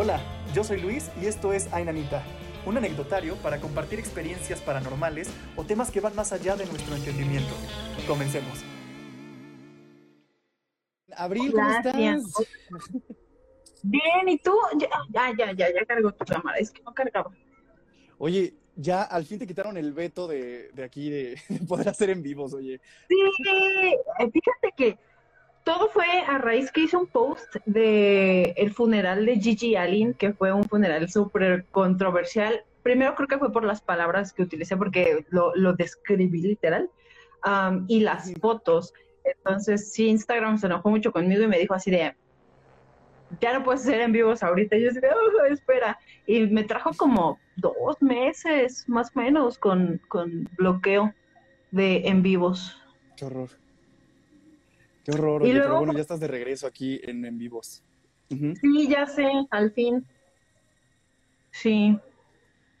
Hola, yo soy Luis y esto es Ainanita, un anecdotario para compartir experiencias paranormales o temas que van más allá de nuestro entendimiento. Comencemos. Abril, ¿cómo Gracias. estás? Bien, ¿y tú? Ya, ya, ya, ya, cargó tu cámara, es que no cargaba. Oye, ya al fin te quitaron el veto de, de aquí de, de poder hacer en vivos, oye. Sí, eh, fíjate que todo fue a raíz que hice un post de el funeral de Gigi Allen, que fue un funeral súper controversial. Primero creo que fue por las palabras que utilicé, porque lo, lo describí literal, y las fotos. Entonces, sí, Instagram se enojó mucho conmigo y me dijo así de, ya no puedes hacer en vivos ahorita. Y yo así de, "Oh, espera. Y me trajo como dos meses, más o menos, con, con bloqueo de en vivos. Qué horror. Qué horror, oye, pero luego- bueno, ya estás de regreso aquí en, en vivos. Sí, ya sé, al fin. Sí.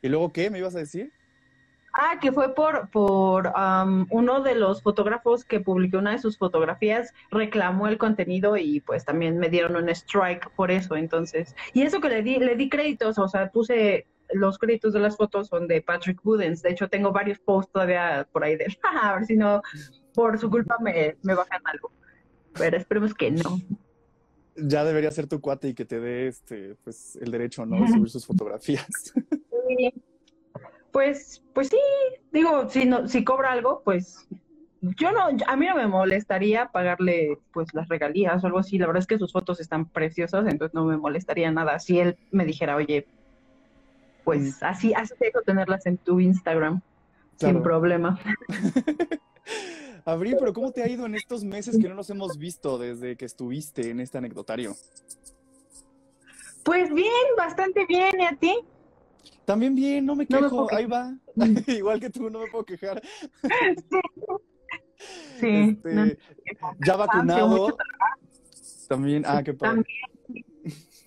¿Y luego qué me ibas a decir? Ah, que fue por, por am, uno de los fotógrafos que publicó una de sus fotografías, reclamó el contenido y pues también me dieron un strike por eso, entonces. Y eso que le di, le di créditos, o sea, puse los créditos de las fotos son de Patrick Budens. De hecho, tengo varios posts todavía por ahí de a ver si no, por su culpa me, me bajan algo. Pero esperemos que no. Ya debería ser tu cuate y que te dé este, pues, el derecho, ¿no? De subir sus fotografías. Sí. Pues, pues sí, digo, si no, si cobra algo, pues yo no, a mí no me molestaría pagarle pues las regalías o algo así. La verdad es que sus fotos están preciosas, entonces no me molestaría nada si él me dijera, oye, pues así, así te dejo tenerlas en tu Instagram sin problema. Abril, pero ¿cómo te ha ido en estos meses que no nos hemos visto desde que estuviste en este anecdotario? Pues bien, bastante bien, ¿y a ti? También bien, no me No me quejo, puedo ahí va. Igual que tú, no me puedo quejar. Sí, Este, no- ya vacunado. mucho También, ah, qué padre. También.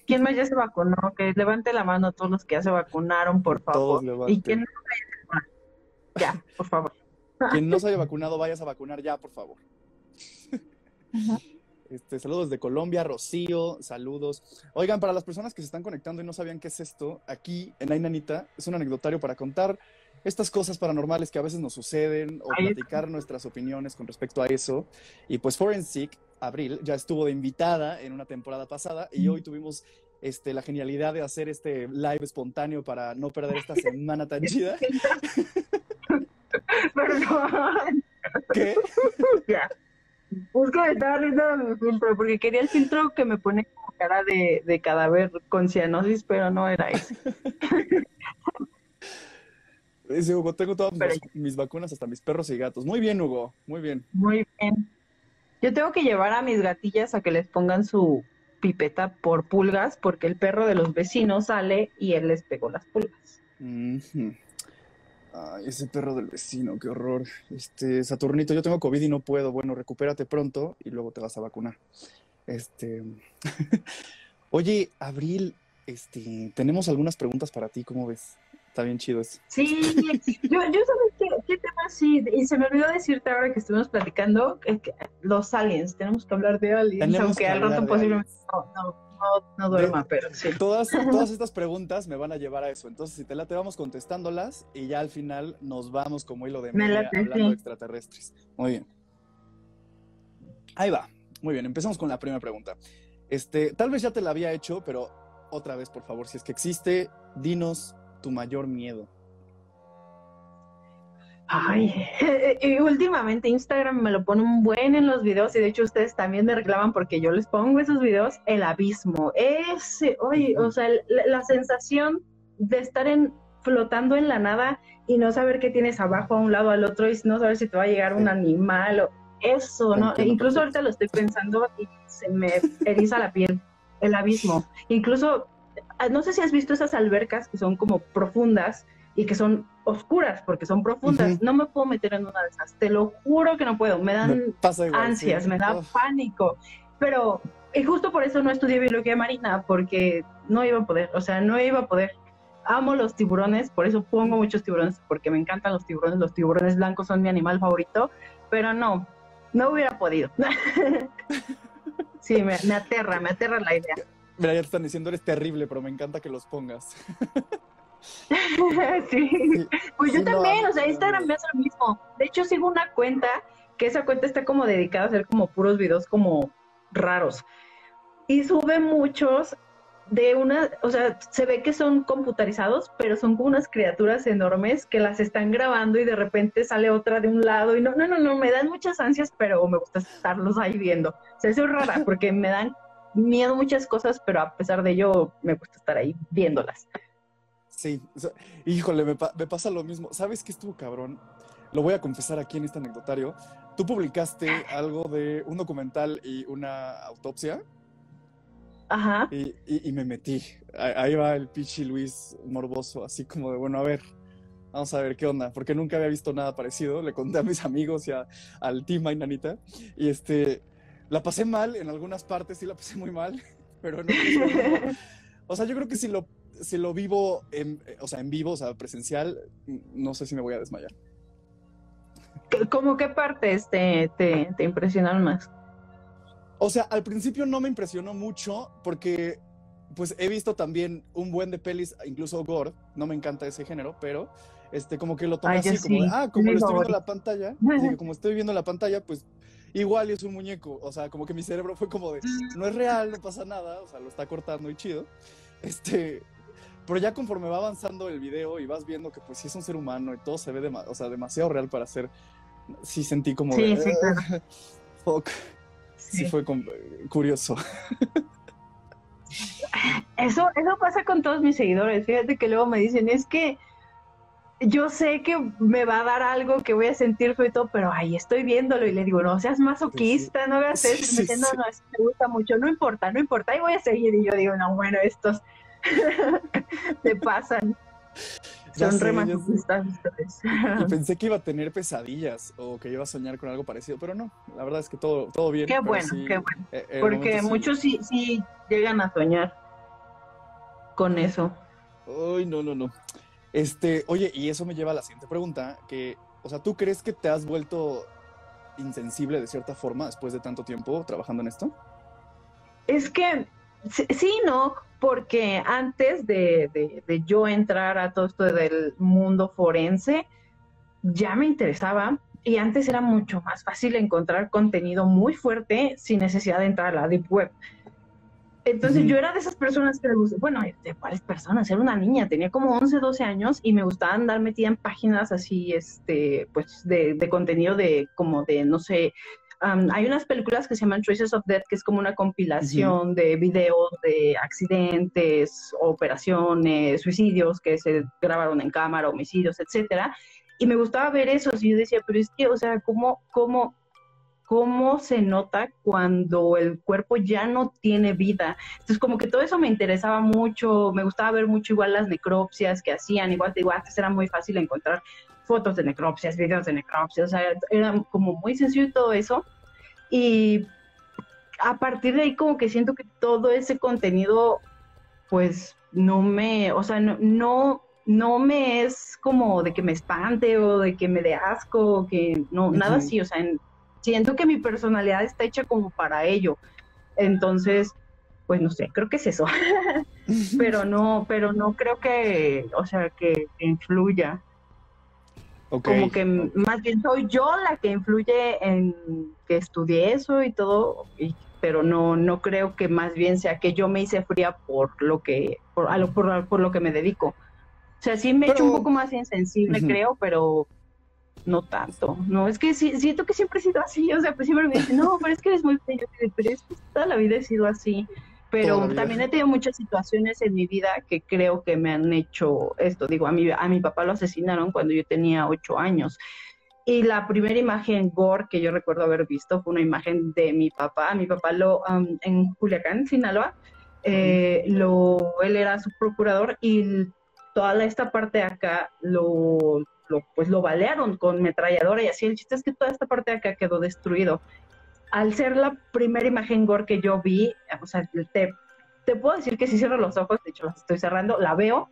¿Quién más ya se vacunó? Que levante la mano a todos los que ya se vacunaron, por Todos favor. levanten. Y quien no. Ya, por favor. Quien no se haya vacunado, vayas a vacunar ya, por favor. Este, saludos de Colombia, Rocío, saludos. Oigan, para las personas que se están conectando y no sabían qué es esto, aquí en Ainanita es un anecdotario para contar estas cosas paranormales que a veces nos suceden o platicar nuestras opiniones con respecto a eso. Y pues Forensic, Abril, ya estuvo de invitada en una temporada pasada y hoy tuvimos este, la genialidad de hacer este live espontáneo para no perder esta semana tan chida. Perdón. ¿Qué? Ya. Es que me estaba riendo de mi filtro, porque quería el filtro que me pone como cara de, de cadáver con cianosis, pero no era ese. Dice Hugo, tengo todas Pero- mis, mis vacunas, hasta mis perros y gatos. Muy bien, Hugo, muy bien. Muy bien. Yo tengo que llevar a mis gatillas a que les pongan su pipeta por pulgas, porque el perro de los vecinos sale y él les pegó las pulgas. Ujú. Ay, ese perro del vecino, qué horror. Este, Saturnito, yo tengo COVID y no puedo. Bueno, recupérate pronto y luego te vas a vacunar. Este. Oye, Abril, este, tenemos algunas preguntas para ti, ¿cómo ves? Está bien chido eso. Sí, yo, yo sabes qué, qué tema sí, y se me olvidó decirte ahora que estuvimos platicando, es que los aliens, tenemos que hablar de aliens, Tenemos aunque que al rato posiblemente no, no, no, no duerma, pero sí. Todas, todas estas preguntas me van a llevar a eso. Entonces, si te late, vamos contestándolas y ya al final nos vamos como hilo de Me media hablando de extraterrestres. Muy bien. Ahí va. Muy bien, empezamos con la primera pregunta. Este, tal vez ya te la había hecho, pero otra vez, por favor, si es que existe, dinos tu mayor miedo. Ay, y últimamente Instagram me lo pone un buen en los videos y de hecho ustedes también me reclaman porque yo les pongo esos videos, el abismo. Ese, oye, o sea, la, la sensación de estar en flotando en la nada y no saber qué tienes abajo, a un lado, al otro y no saber si te va a llegar un animal o eso, ¿no? Incluso ahorita lo estoy pensando y se me eriza la piel, el abismo. Incluso, ah, no sé si has visto esas albercas que son como profundas y que son oscuras porque son profundas. Ujú. No me puedo meter en una de esas. Te lo juro que no puedo. Me Me dan pasa igual. ansias, sí. me da pánico. Pero y justo por eso no estudié biología marina porque no iba a poder. O sea, no iba a poder. Amo los tiburones, por eso pongo muchos tiburones porque me encantan los tiburones. Los tiburones blancos son mi animal favorito, pero no, no hubiera podido. sí, me, me aterra, me aterra la idea. Mira, ya te están diciendo, eres terrible, pero me encanta que los pongas. sí. Pues yo también, o sea, Instagram me hace lo mismo. De hecho, sigo una cuenta, que esa cuenta está como dedicada a hacer como puros videos como raros. Y sube muchos de una, o sea, se ve que son computarizados, pero son como unas criaturas enormes que las están grabando y de repente sale otra de un lado y no, no, no, no, me dan muchas ansias, pero me gusta estarlos ahí viendo. O sea, eso es rara porque me dan miedo muchas cosas, pero a pesar de ello me gusta estar ahí viéndolas. Sí, híjole, me, me, pasa lo mismo. ¿Sabes qué estuvo cabrón? Lo voy a confesar aquí en este anecdotario. Tú publicaste algo de un documental y una autopsia Ajá. Y, y, me metí. Ahí va el Pichi Luis morboso, así como de, bueno, a ver, vamos a ver qué onda, porque nunca había visto nada parecido. Le conté a mis amigos y a, al team Ainanita. Y este, la pasé mal en algunas partes, sí la pasé muy mal, pero no. o sea, yo creo que si lo, si lo vivo, en, o sea, en vivo, o sea, presencial, no sé si me voy a desmayar. ¿Cómo qué partes te, te, te impresionan más? O sea, al principio no me impresionó mucho porque pues he visto también un buen de pelis, incluso gore, no me encanta ese género, pero este como que lo tomé así como, ah, como lo estoy viendo en la pantalla, como estoy viendo la pantalla, pues igual es un muñeco, o sea, como que mi cerebro fue como de, no es real, no pasa nada, o sea, lo está cortando y chido. Este, pero ya conforme va avanzando el video y vas viendo que pues sí es un ser humano y todo se ve o sea, demasiado real para ser, sí sentí como sí, sí, fuck sí, fue curioso. Eso, eso pasa con todos mis seguidores. Fíjate que luego me dicen, es que yo sé que me va a dar algo que voy a sentir todo, pero ahí estoy viéndolo y le digo, no seas masoquista, no hagas eso. me dicen, no, no, eso me gusta mucho, no importa, no importa, ahí voy a seguir. Y yo digo, no, bueno, estos te pasan. Son re Y pensé que iba a tener pesadillas o que iba a soñar con algo parecido, pero no. La verdad es que todo, todo bien. Qué bueno, qué bueno. Eh, Porque muchos sí, sí llegan a soñar con eso. Ay, no, no, no. Este, oye, y eso me lleva a la siguiente pregunta, que, o sea, ¿tú crees que te has vuelto insensible de cierta forma después de tanto tiempo trabajando en esto? Es que sí, no, porque antes de, yo entrar a todo esto del mundo forense, ya me interesaba y antes era mucho más fácil encontrar contenido muy fuerte sin necesidad de entrar a la Deep Web. Entonces yo era de esas personas que le gustaba, bueno, de cuáles personas, era una niña, tenía como 11, 12 años y me gustaba andar metida en páginas así, este, pues de, de contenido de como de, no sé, hay unas películas que se llaman Traces of Death, que es como una compilación de videos de accidentes, operaciones, suicidios que se grabaron en cámara, homicidios, etcétera. Y me gustaba ver eso, y yo decía, pero es que, o sea, ¿cómo, cómo, cómo se nota cuando el cuerpo ya no tiene vida. Entonces, como que todo eso me interesaba mucho, me gustaba ver mucho igual las necropsias que hacían, igual, igual antes era muy fácil encontrar fotos de necropsias, videos de necropsias, o sea, era como muy sencillo todo eso. Y a partir de ahí como que siento que todo ese contenido, pues no me, o sea, no, no, no me es como de que me espante o de que me dé asco, o que no, nada así, o sea, siento que mi personalidad está hecha como para ello. Entonces, pues no sé, creo que es eso. pero no, pero no creo que, o sea, que influya. Como que más bien soy yo la que influye en que estudié eso y todo, pero no, no creo que más bien sea que yo me hice fría por lo que, por, a lo, por, lo que me dedico. O sea, sí me he hecho un poco más insensible, creo, pero no tanto. No, es que sí, siento que siempre he sido así. O sea, pues siempre me dicen, no, pero es que eres muy frío. Pero es que toda la vida he sido así pero también he tenido muchas situaciones en mi vida que creo que me han hecho esto. Digo, a mi, a mi papá lo asesinaron cuando yo tenía ocho años. Y la primera imagen gore que yo recuerdo haber visto fue una imagen de mi papá. Mi papá lo en Culiacán, Sinaloa. Eh, lo, él era su procurador y toda esta parte de acá lo, lo, pues lo balearon con metralladora y así. El chiste es que toda esta parte de acá quedó destruido al ser la primera imagen gore que yo vi, o sea, te, te puedo decir que si cierro los ojos, de hecho los estoy cerrando, la veo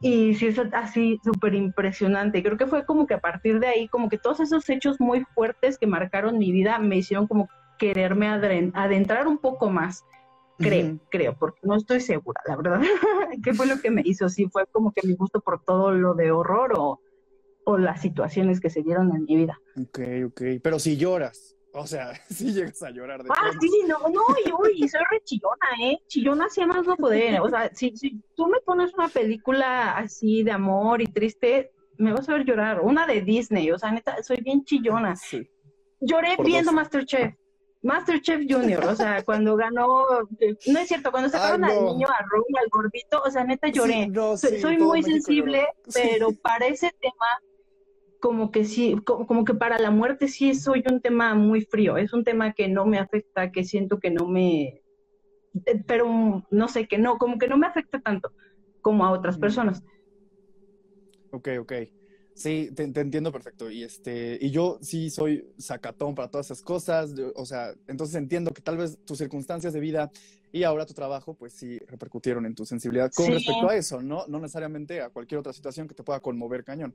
y sí es así súper impresionante. Creo que fue como que a partir de ahí, como que todos esos hechos muy fuertes que marcaron mi vida me hicieron como quererme adentrar un poco más creo, creo, porque no estoy segura, la verdad. ¿Qué fue lo que me hizo? Si fue como que mi gusto por todo lo de horror o, o las situaciones que se dieron en mi vida. Ok, ok. Pero si lloras, o sea, si llegas a llorar de Ah, sí, no, no, y uy, soy re chillona, ¿eh? Chillona así más no poder. O sea, si, si tú me pones una película así de amor y triste, me vas a ver llorar. Una de Disney, o sea, neta, soy bien chillona. Sí. Lloré Por viendo dos. Masterchef. Masterchef Junior, o sea, cuando ganó, no es cierto, cuando sacaron Ay, no. al niño, a Raúl, al gordito, o sea, neta lloré. Sí, no, soy sí, muy sensible, lloró. Sí. pero para ese tema, como que sí, como, como que para la muerte sí soy un tema muy frío, es un tema que no me afecta, que siento que no me, eh, pero no sé, que no, como que no me afecta tanto como a otras Mm. personas. Ok, ok. Sí, te, te entiendo perfecto. Y este, y yo sí soy sacatón para todas esas cosas. yo- o sea, entonces entiendo que tal vez tus circunstancias de vida y ahora tu trabajo, pues sí repercutieron en tu sensibilidad con Sí. respecto a eso, ¿no? No necesariamente a cualquier otra situación que te pueda conmover cañón.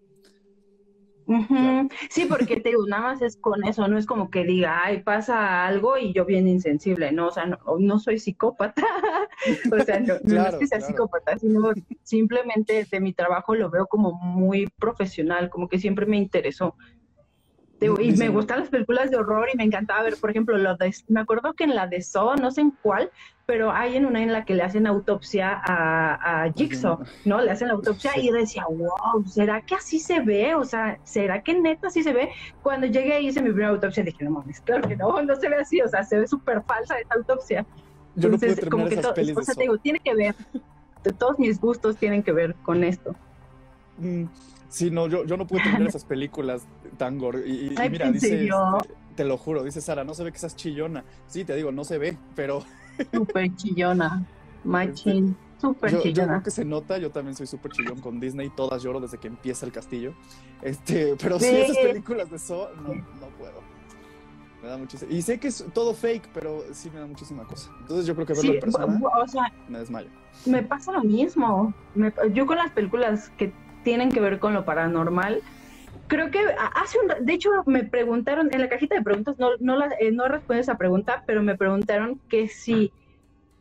Sí, porque te digo, nada más es con eso, no es como que diga, ay, pasa algo y yo bien insensible, no, o sea, no, no soy psicópata, o sea, no, no es que sea claro. psicópata, sino simplemente de mi trabajo lo veo como muy profesional, como que siempre me interesó. Digo, y me gustan las películas de horror y me encantaba ver, por ejemplo, lo de, me acuerdo que en la de Saw, no sé en cuál, pero hay en una en la que le hacen autopsia a, a Jigsaw, ¿no? Le hacen la autopsia Sí. y yo decía, wow, ¿será que así se ve? O sea, ¿será que neta así se ve? Cuando llegué y hice mi primera autopsia dije, no mames, claro que no, no se ve así, o sea, se ve súper falsa esa autopsia. Yo no Entonces, terminar como que esas pelis o de sea, te Saw. digo, tiene que ver, de todos mis gustos tienen que ver con esto. Mm, Sí, no, yo, yo no pude terminar esas películas tan gore. Y, y- y Ay, mira, ¿en dice, este, te lo juro, dice Sara, no se ve que seas chillona. Sí, te digo, no se ve, pero Súper chillona, machín, súper yo, yo chillona. creo que se nota, yo también soy súper chillón con Disney, todas lloro desde que empieza el castillo. Este, pero sí, Sí. esas películas de Saw, no, no puedo. Me da muchísimo. Y sé que es todo fake, pero sí me da muchísima cosa. Entonces yo creo que verlo Sí, en persona o sea, me desmayo. me pasa lo mismo. Me- yo con las películas que tienen que ver con lo paranormal, creo que hace un, de hecho me preguntaron en la cajita de preguntas, no, no, la, eh, no respondí esa pregunta, pero me preguntaron que si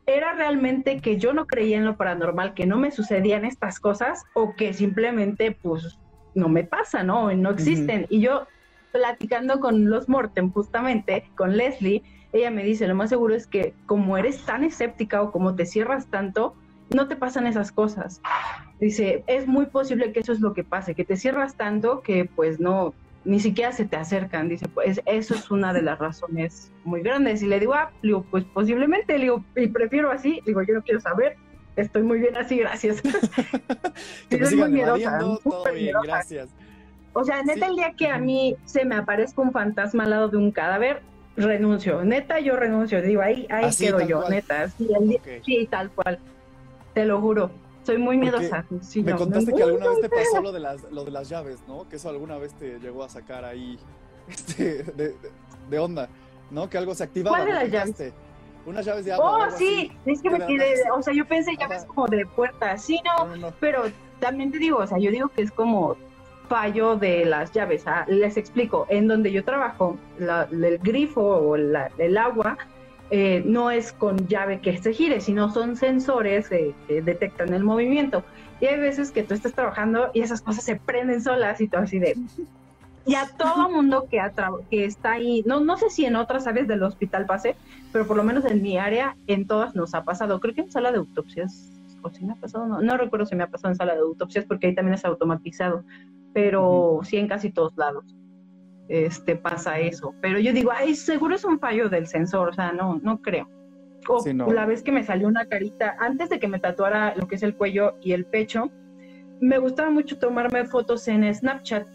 era realmente que yo no creía en lo paranormal, que no me sucedían estas cosas o que simplemente pues no me pasa, ¿no? No existen. Y yo platicando con los Mortem justamente, con Leslie, ella me dice, lo más seguro es que como eres tan escéptica o como te cierras tanto, no te pasan esas cosas. Dice, es muy posible que eso es lo que pase, que te cierras tanto que pues no, ni siquiera se te acercan. Dice, pues eso es una de las razones muy grandes. Y le digo, ah, digo, pues posiblemente, le digo, y prefiero así, digo, yo no quiero saber, estoy muy bien así, gracias. Que muy miedosa, todo bien, miedosa. gracias. O sea, neta, Sí. el día que a mí se me aparezca un fantasma al lado de un cadáver, renuncio. Neta, yo renuncio. Digo, ahí, ahí Así, quedo yo, cual. neta. Sí, tal cual. Te lo juro. Soy muy miedosa. Sí, Me no, contaste no, que alguna vez te pasó lo de las, lo de las llaves, ¿no? Que eso alguna vez te llegó a sacar ahí este, de, onda, ¿no? Que algo se activaba. ¿Cuál de las llaves? Unas llaves de agua. Oh, sí, así. es que me quedé, o sea, yo pensé Ajá. como de puertas. Sí, no. pero también te digo, o sea, yo digo que es como fallo de las llaves. Ah, les explico, en donde yo trabajo, la- el grifo o la- el agua eh, no es con llave que se gire, sino son sensores eh, que detectan el movimiento. Y hay veces que tú estás trabajando y esas cosas se prenden solas y todo así de... Y a todo mundo que, que está ahí, no, no sé si en otras áreas del hospital pase, pero por lo menos en mi área, en todas nos ha pasado. Creo que en sala de autopsias, o si me ha pasado, no, no recuerdo si me ha pasado en sala de autopsias porque ahí también es automatizado, pero sí en casi todos lados este, pasa eso. Pero yo digo, ay, seguro es un fallo del sensor, o sea, no, no creo. O Sí, no. la vez que me salió una carita, antes de que me tatuara lo que es el cuello y el pecho, me gustaba mucho tomarme fotos en Snapchat.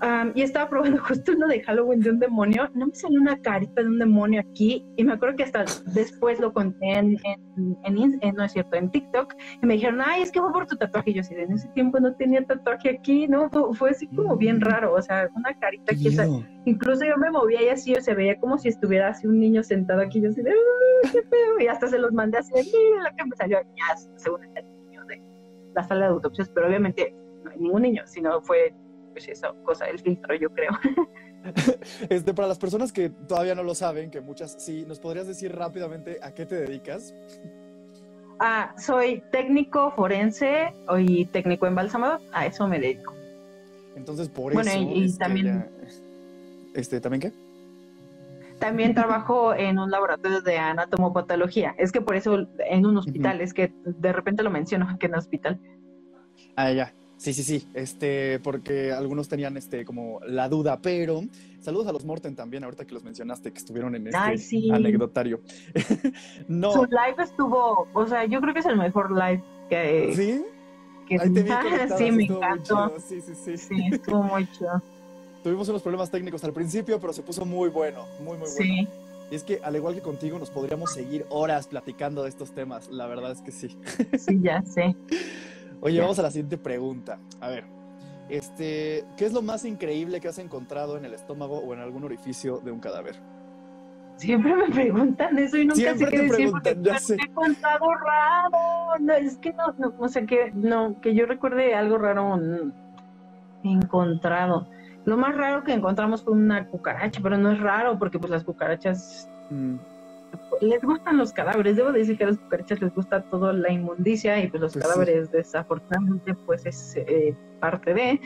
Am, y estaba probando justo uno de Halloween de un demonio. No me salió una carita de un demonio aquí. Y me acuerdo que hasta después lo conté en, en, en en- no es cierto, en TikTok. Y me dijeron, ay, es que fue por tu tatuaje. Y yo así, en ese tiempo no tenía tatuaje aquí. No, fue, fue así como bien raro. O sea, una carita aquí. o Miedo. Incluso yo me movía y así se veía como si estuviera así un niño sentado aquí. Yo así de, "Ay, qué feo. Y hasta se los mandé así de, mira lo que me salió. Ya, según el niño de la sala de autopsias. Pero obviamente no hay ningún niño, sino fue, pues esa cosa, el filtro, yo creo. Este, para las personas que todavía no lo saben, que muchas sí, ¿nos podrías decir rápidamente a qué te dedicas? Ah, soy técnico forense y técnico embalsamador, a eso me dedico. Entonces, por Bueno, eso. y- y es que también- ya- Este, ¿también qué? También trabajo en un laboratorio de anatomopatología. Es que por eso en un hospital, es que de repente lo menciono que en hospital. Ah, ya. Sí, sí, sí. Este, porque algunos tenían este como la duda, pero saludos a los Morten también, ahorita que los mencionaste, que estuvieron en este Ay, sí. anecdotario. no, Su live estuvo, o sea, yo creo que es el mejor live que, ¿sí? que Ahí te vi sí, me encantó. Sí, sí, sí. Sí, estuvo muy chido. Tuvimos unos problemas técnicos al principio, pero se puso muy bueno, muy, muy bueno. Sí, Y es que, al igual que contigo, nos podríamos seguir horas platicando de estos temas. La verdad es que sí. sí, ya sé. Oye, vamos a la siguiente pregunta. A ver, este, ¿qué es lo más increíble que has encontrado en el estómago o en algún orificio de un cadáver? Siempre me preguntan eso y nunca Siempre sé qué decir porque ya sé. he contado raro. No, es que no, no, o sea que no, que yo recuerde algo raro encontrado. Lo más raro que encontramos fue una cucaracha, pero no es raro porque pues las cucarachas Mm, les gustan los cadáveres. Debo decir que a las cucarachas les gusta toda la inmundicia y pues los Pues sí. cadáveres desafortunadamente pues es eh, parte de.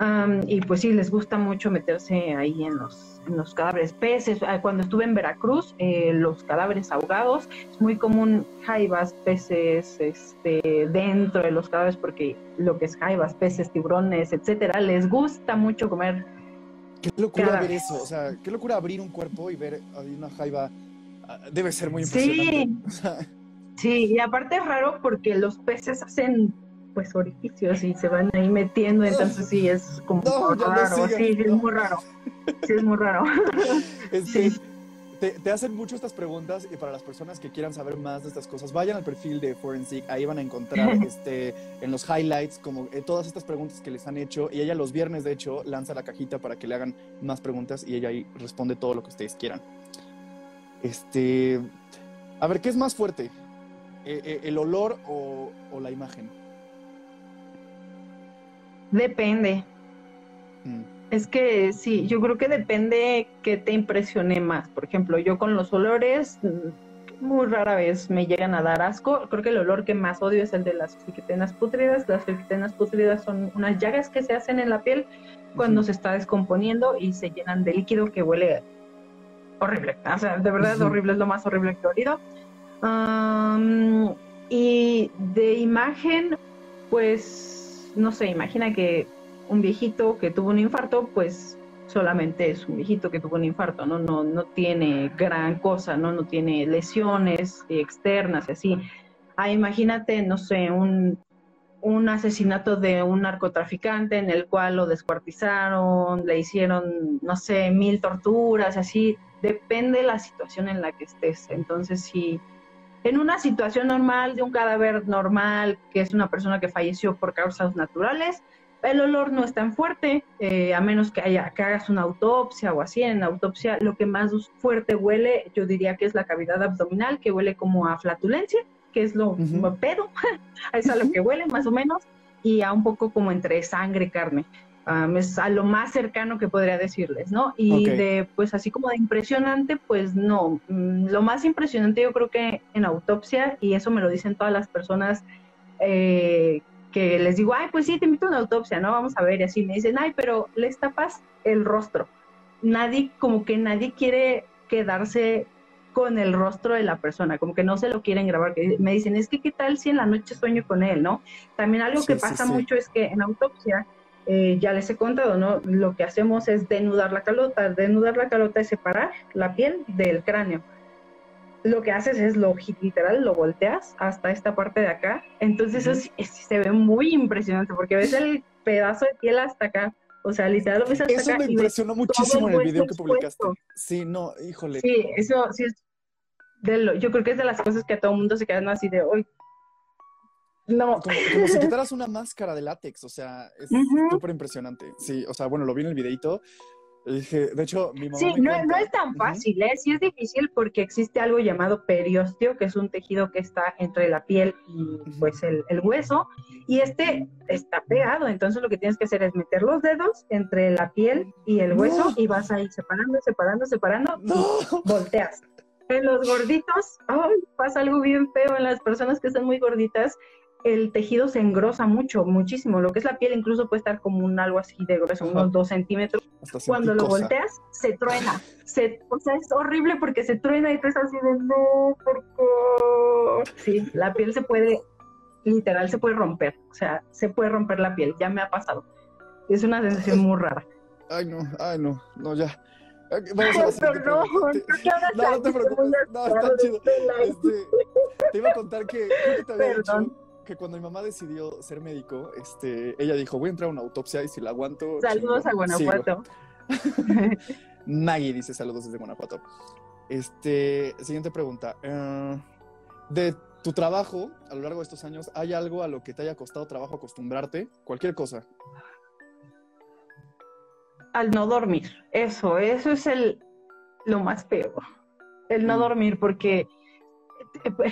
Am, y pues sí, les gusta mucho meterse ahí en los, en los cadáveres. Peces, ah, cuando estuve en Veracruz, eh, los cadáveres ahogados, es muy común jaivas, peces este, dentro de los cadáveres porque lo que es jaivas, peces, tiburones, etcétera, les gusta mucho comer Qué locura Cadáveres. ver eso. O sea, qué locura abrir un cuerpo y ver una jaiba. Ah, Debe ser muy Sí. impresionante. Sea, Sí, y aparte es raro porque los peces hacen pues orificios y se van ahí metiendo, entonces sí es como No, raro, sí, sí, no. es muy raro. Sí, es muy raro. este, Sí. te, te hacen mucho estas preguntas y para las personas que quieran saber más de estas cosas, vayan al perfil de Forensic, ahí van a encontrar este, en los highlights como eh, todas estas preguntas que les han hecho y ella los viernes de hecho lanza la cajita para que le hagan más preguntas y ella ahí responde todo lo que ustedes quieran. Este, a ver, ¿qué es más fuerte? Eh, eh, ¿El olor o, o la imagen? Depende. Mm, Es que sí, yo creo que depende que te impresione más. Por ejemplo, yo con los olores mm, muy rara vez me llegan a dar asco. Creo que el olor que más odio es el de las filquetenas putridas. Las filquetenas putridas son unas llagas que se hacen en la piel cuando se está descomponiendo y se llenan de líquido que huele horrible. O sea, de verdad Ujú. horrible, es lo más horrible que he oído. Y de imagen, pues, no sé, imagina que un viejito que tuvo un infarto, pues solamente es un viejito que tuvo un infarto, ¿no? No, no tiene gran cosa, ¿no? No tiene lesiones externas y así. Ah, imagínate, no sé, un, un asesinato de un narcotraficante en el cual lo descuartizaron, le hicieron, no sé, mil torturas, así. Depende la situación en la que estés. Entonces, si en una situación normal, de un cadáver normal, que es una persona que falleció por causas naturales, el olor no es tan fuerte, eh, a menos que, haya, que hagas una autopsia o así. En la autopsia lo que más fuerte huele, yo diría que es la cavidad abdominal, que huele como a flatulencia, que es lo Ujú. pedo, es a lo que huele más o menos, y a un poco como entre sangre y carne. Es a lo más cercano que podría decirles, ¿no? Y de, pues así como de impresionante, pues no. Mm, Lo más impresionante yo creo que en autopsia, y eso me lo dicen todas las personas eh, que les digo, ay, pues sí, te invito a una autopsia, ¿no? Vamos a ver, y así me dicen, ay, pero les tapas el rostro. Nadie, como que nadie quiere quedarse con el rostro de la persona, como que no se lo quieren grabar. que Me dicen, es que qué tal si en la noche sueño con él, ¿no? También algo Sí, que sí, pasa sí. mucho es que en autopsia, eh, ya les he contado, ¿no? Lo que hacemos es denudar la calota. Denudar la calota es separar la piel del cráneo. Lo que haces es lo literal, lo volteas hasta esta parte de acá. Entonces eso se ve muy impresionante porque ves el pedazo de piel hasta acá. O sea, literal lo ves hasta Eso acá me y ves impresionó muchísimo en el video que publicaste. expuesto. Sí, no, híjole. Sí, eso sí es de lo- yo creo que es de las cosas que a todo el mundo se quedan así de hoy. No, Como, como si quitaras una máscara de látex, o sea, es Ujú. súper impresionante. Sí, o sea, bueno, lo vi en el videito. Dije, de hecho, mi mamá Sí, me no, cuenta- no es tan fácil, ¿eh? Sí es difícil porque existe algo llamado periósteo, que es un tejido que está entre la piel y pues el, el hueso, y este está pegado, entonces lo que tienes que hacer es meter los dedos entre la piel y el hueso No. y vas ahí separando, separando, separando, No. volteas. En los gorditos, ay, pasa algo bien feo en las personas que están muy gorditas, el tejido se engrosa mucho, muchísimo, lo que es la piel incluso puede estar como un algo así de grueso, Ajá. unos dos centímetros Hasta cuando lo cosa. volteas, se truena. Se, o sea, es horrible porque se truena y tú estás así de no, ¿por qué? Sí, la piel se puede, literal, se puede romper. O sea, se puede romper la piel. Ya me ha pasado. Es una sensación muy rara. Ay, no, ay, no, no, ya. Vamos a la siguiente Perdón, pregunta. ¿por qué hablas No, no te preocupes. No, está chido. Este, te iba a contar que creo que te había Perdón. dicho que cuando mi mamá decidió ser médico, este, ella dijo, voy a entrar a una autopsia y si la aguanto. Saludos a chingón, sigo". Guanajuato. Maggie dice saludos desde Guanajuato. Este, siguiente pregunta. Eh, de tu trabajo a lo largo de estos años, ¿hay algo a lo que te haya costado trabajo acostumbrarte? Cualquier cosa. Al no dormir. Eso, eso es el lo más peor. El no Mm. dormir, porque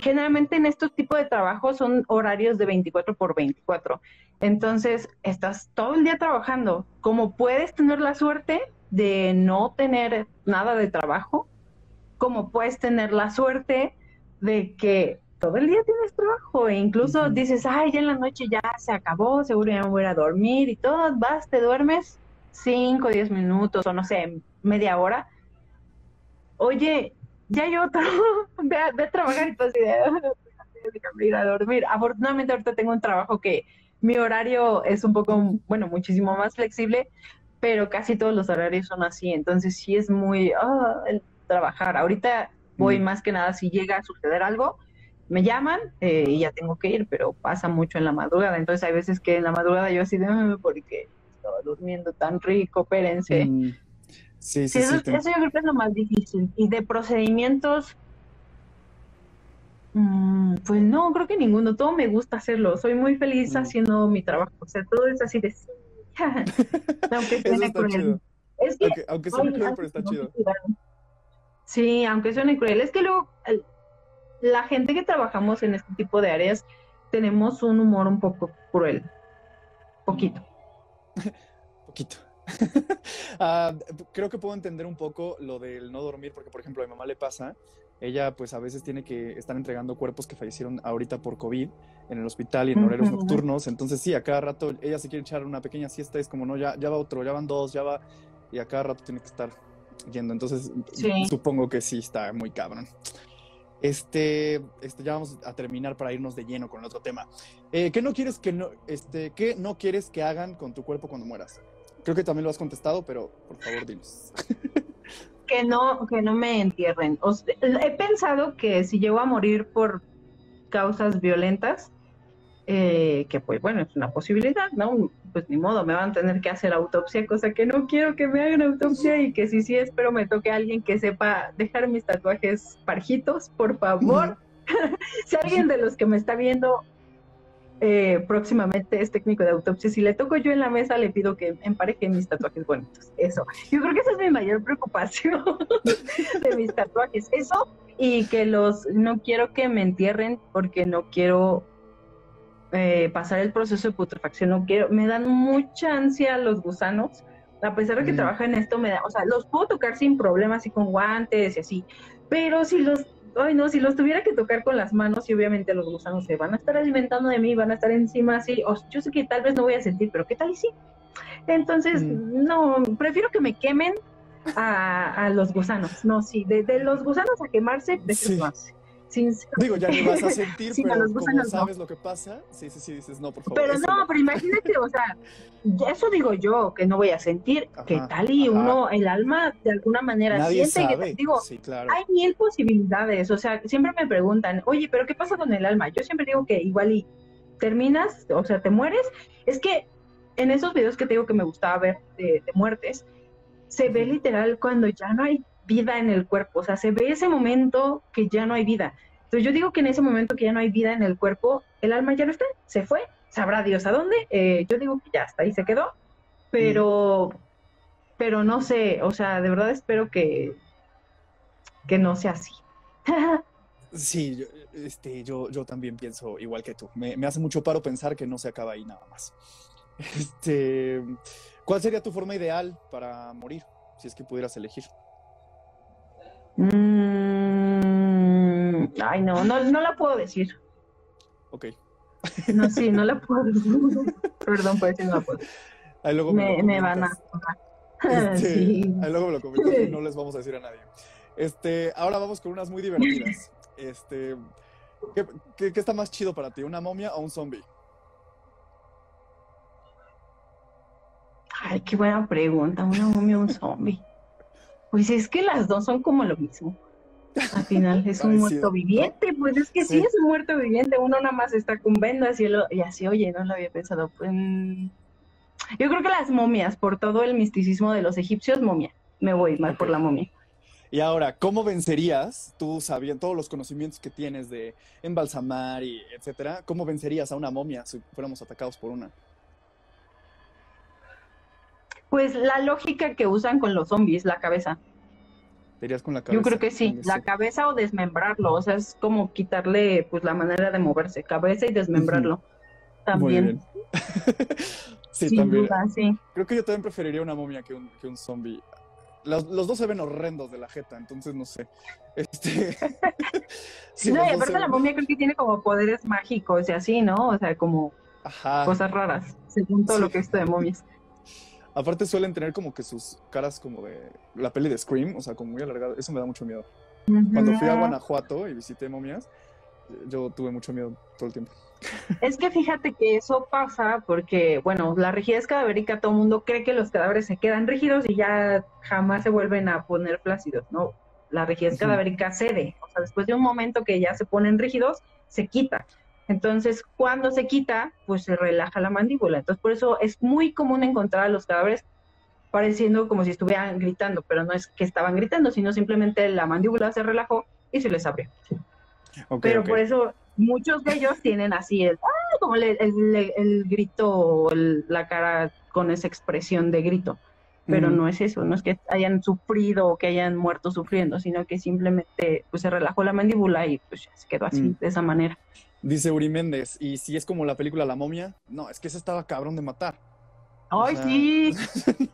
generalmente en estos tipos de trabajos son horarios de 24 por 24. Entonces, estás todo el día trabajando. Como puedes tener la suerte de no tener nada de trabajo, como puedes tener la suerte de que todo el día tienes trabajo e incluso dices, ay, ya en la noche ya se acabó, seguro ya me voy a dormir y todo, vas, te duermes 5, 10 minutos o no sé, media hora. Oye, ya hay otro, ve, a, ve a trabajar y tú así de, déjame ir a dormir. Afortunadamente ahorita tengo un trabajo que mi horario es un poco, bueno, muchísimo más flexible, pero casi todos los horarios son así, entonces sí es muy, ah, el trabajar. Ahorita voy Mm. más que nada si llega a suceder algo, me llaman eh, y ya tengo que ir, pero pasa mucho en la madrugada, entonces hay veces que en la madrugada yo así de, "Ah, porque estaba durmiendo tan rico, espérense. Mm, sí, sí, Sí, sí. eso, te- eso yo creo que es lo más difícil. Y de procedimientos, mm, pues no, creo que ninguno. Todo me gusta hacerlo. Soy muy feliz Mm. haciendo mi trabajo. O sea, todo es así de sí. Aunque suene cruel. Es que, Aunque, aunque suene cruel, pero está chido. Sí, aunque suene cruel. Es que luego la gente que trabajamos en este tipo de áreas tenemos un humor un poco cruel. Poquito. Poquito. Ah, creo que puedo entender un poco lo del no dormir, porque por ejemplo a mi mamá le pasa, ella pues a veces tiene que estar entregando cuerpos que fallecieron ahorita por COVID en el hospital y en horarios nocturnos, entonces sí, a cada rato ella se quiere echar una pequeña siesta, es como no, ya, ya va otro, ya van dos, ya va, y a cada rato tiene que estar yendo, entonces Sí. supongo que sí está muy cabrón. Este, este, ya vamos a terminar para irnos de lleno con el otro tema. Eh, ¿Qué no quieres que no, este, qué no quieres que hagan con tu cuerpo cuando mueras? Creo que también lo has contestado, pero por favor dinos. que no, que no me entierren. O sea, he pensado que si llego a morir por causas violentas, eh, que pues bueno, es una posibilidad, ¿no? Pues ni modo, me van a tener que hacer autopsia, cosa que no quiero que me hagan autopsia y que sí, sí, espero me toque a alguien que sepa dejar mis tatuajes parjitos, por favor. si alguien de los que me está viendo eh, próximamente es técnico de autopsia, si le toco yo en la mesa, le pido que empareje mis tatuajes bonitos. Eso. Yo creo que esa es mi mayor preocupación de mis tatuajes. Eso y que los no quiero que me entierren porque no quiero eh, pasar el proceso de putrefacción. No quiero, me dan mucha ansia los gusanos. A pesar de que Mm. trabajo en esto, me da, o sea, los puedo tocar sin problema, así con guantes y así. Pero si los ay no, si los tuviera que tocar con las manos y obviamente los gusanos se van a estar alimentando de mí, van a estar encima así, o yo sé que tal vez no voy a sentir, pero ¿qué tal y sí? Entonces, Mm. no, prefiero que me quemen a, a los gusanos, no, sí, de, de los gusanos a quemarse, prefiero Sí. más. Sinceramente. Digo, ya ni vas a sentir, Sí, pero como no. sabes lo que pasa, sí, sí, sí, dices, no, por favor. Pero no, pero imagínate, o sea, eso digo yo, que no voy a sentir, que Ajá, tal y ajá. uno, el alma de alguna manera Nadie siente, sabe. que digo, sí, claro. hay mil posibilidades, o sea, siempre me preguntan, oye, pero ¿qué pasa con el alma? Yo siempre digo que igual y terminas, o sea, te mueres. Es que en esos videos que te digo que me gustaba ver de, de muertes, se ve literal cuando ya no hay vida en el cuerpo, o sea, se ve ese momento que ya no hay vida. Entonces yo digo que en ese momento que ya no hay vida en el cuerpo, el alma ya no está, se fue, sabrá Dios a dónde. Eh, yo digo que ya hasta ahí se quedó, pero pero no sé, o sea, de verdad espero que, que no sea así. Sí, yo, este, yo, yo también pienso igual que tú. Me, me hace mucho paro pensar que no se acaba ahí nada más. Este, ¿cuál sería tu forma ideal para morir, si es que pudieras elegir? Mm, ay, no, no, no la puedo decir. Ok. No, sí, no la puedo decir. Perdón decir no la puedo. Ahí luego Me, van a... Este, Sí. Ahí luego me lo comentas y no les vamos a decir a nadie. Este, ahora vamos con unas muy divertidas. Este, ¿qué, qué, qué está más chido para ti, una momia o un zombie? Ay, qué buena pregunta, una momia o un zombie. Pues es que las dos son como lo mismo. Al final es un muerto viviente, pues es que sí. Sí. es un muerto viviente. Uno nada más está con vendas y, lo- y así, oye, no lo había pensado. Pues, mm, yo creo que las momias, por todo el misticismo de los egipcios, momia. Me voy mal por la momia. Y ahora, ¿cómo vencerías, tú sabiendo todos los conocimientos que tienes de embalsamar y etcétera, cómo vencerías a una momia si fuéramos atacados por una? Pues la lógica que usan con los zombies, la cabeza. ¿Te irías con la cabeza? Yo creo que sí, la cabeza o desmembrarlo, o sea, es como quitarle pues la manera de moverse, cabeza y desmembrarlo. También, sí, sin también. duda, sí. Creo que yo también preferiría una momia que un, que un zombie. Los, los dos se ven horrendos de la jeta, entonces no sé. Este... sí, no, y aparte la momia creo que tiene como poderes mágicos y así, ¿no? O sea, como Ajá. cosas raras, según todo Sí. lo que he visto de momias. Aparte suelen tener como que sus caras como de la peli de Scream, o sea, como muy alargadas. Eso me da mucho miedo. Cuando fui a. Guanajuato y visité momias, yo tuve mucho miedo todo el tiempo. Es que fíjate que eso pasa porque, bueno, la rigidez cadavérica, todo el mundo cree que los cadáveres se quedan rígidos y ya jamás se vuelven a poner flácidos, ¿no? La rigidez cadavérica cede, o sea, después de un momento que ya se ponen rígidos, se quita. Entonces, cuando se quita, pues se relaja la mandíbula. Entonces, por eso es muy común encontrar a los cadáveres pareciendo como si estuvieran gritando, pero no es que estaban gritando, sino simplemente la mandíbula se relajó y se les abrió. Pero por eso muchos de ellos tienen así el, ¡ah! como el, el- el grito o el- la cara con esa expresión de grito. Pero no es eso, no es que hayan sufrido o que hayan muerto sufriendo, sino que simplemente pues, se relajó la mandíbula y pues ya se quedó así, Mm. de esa manera. Dice Uri Méndez, y si es como la película La momia, no, es que ese estaba cabrón de matar. O ¡Ay, sea, sí!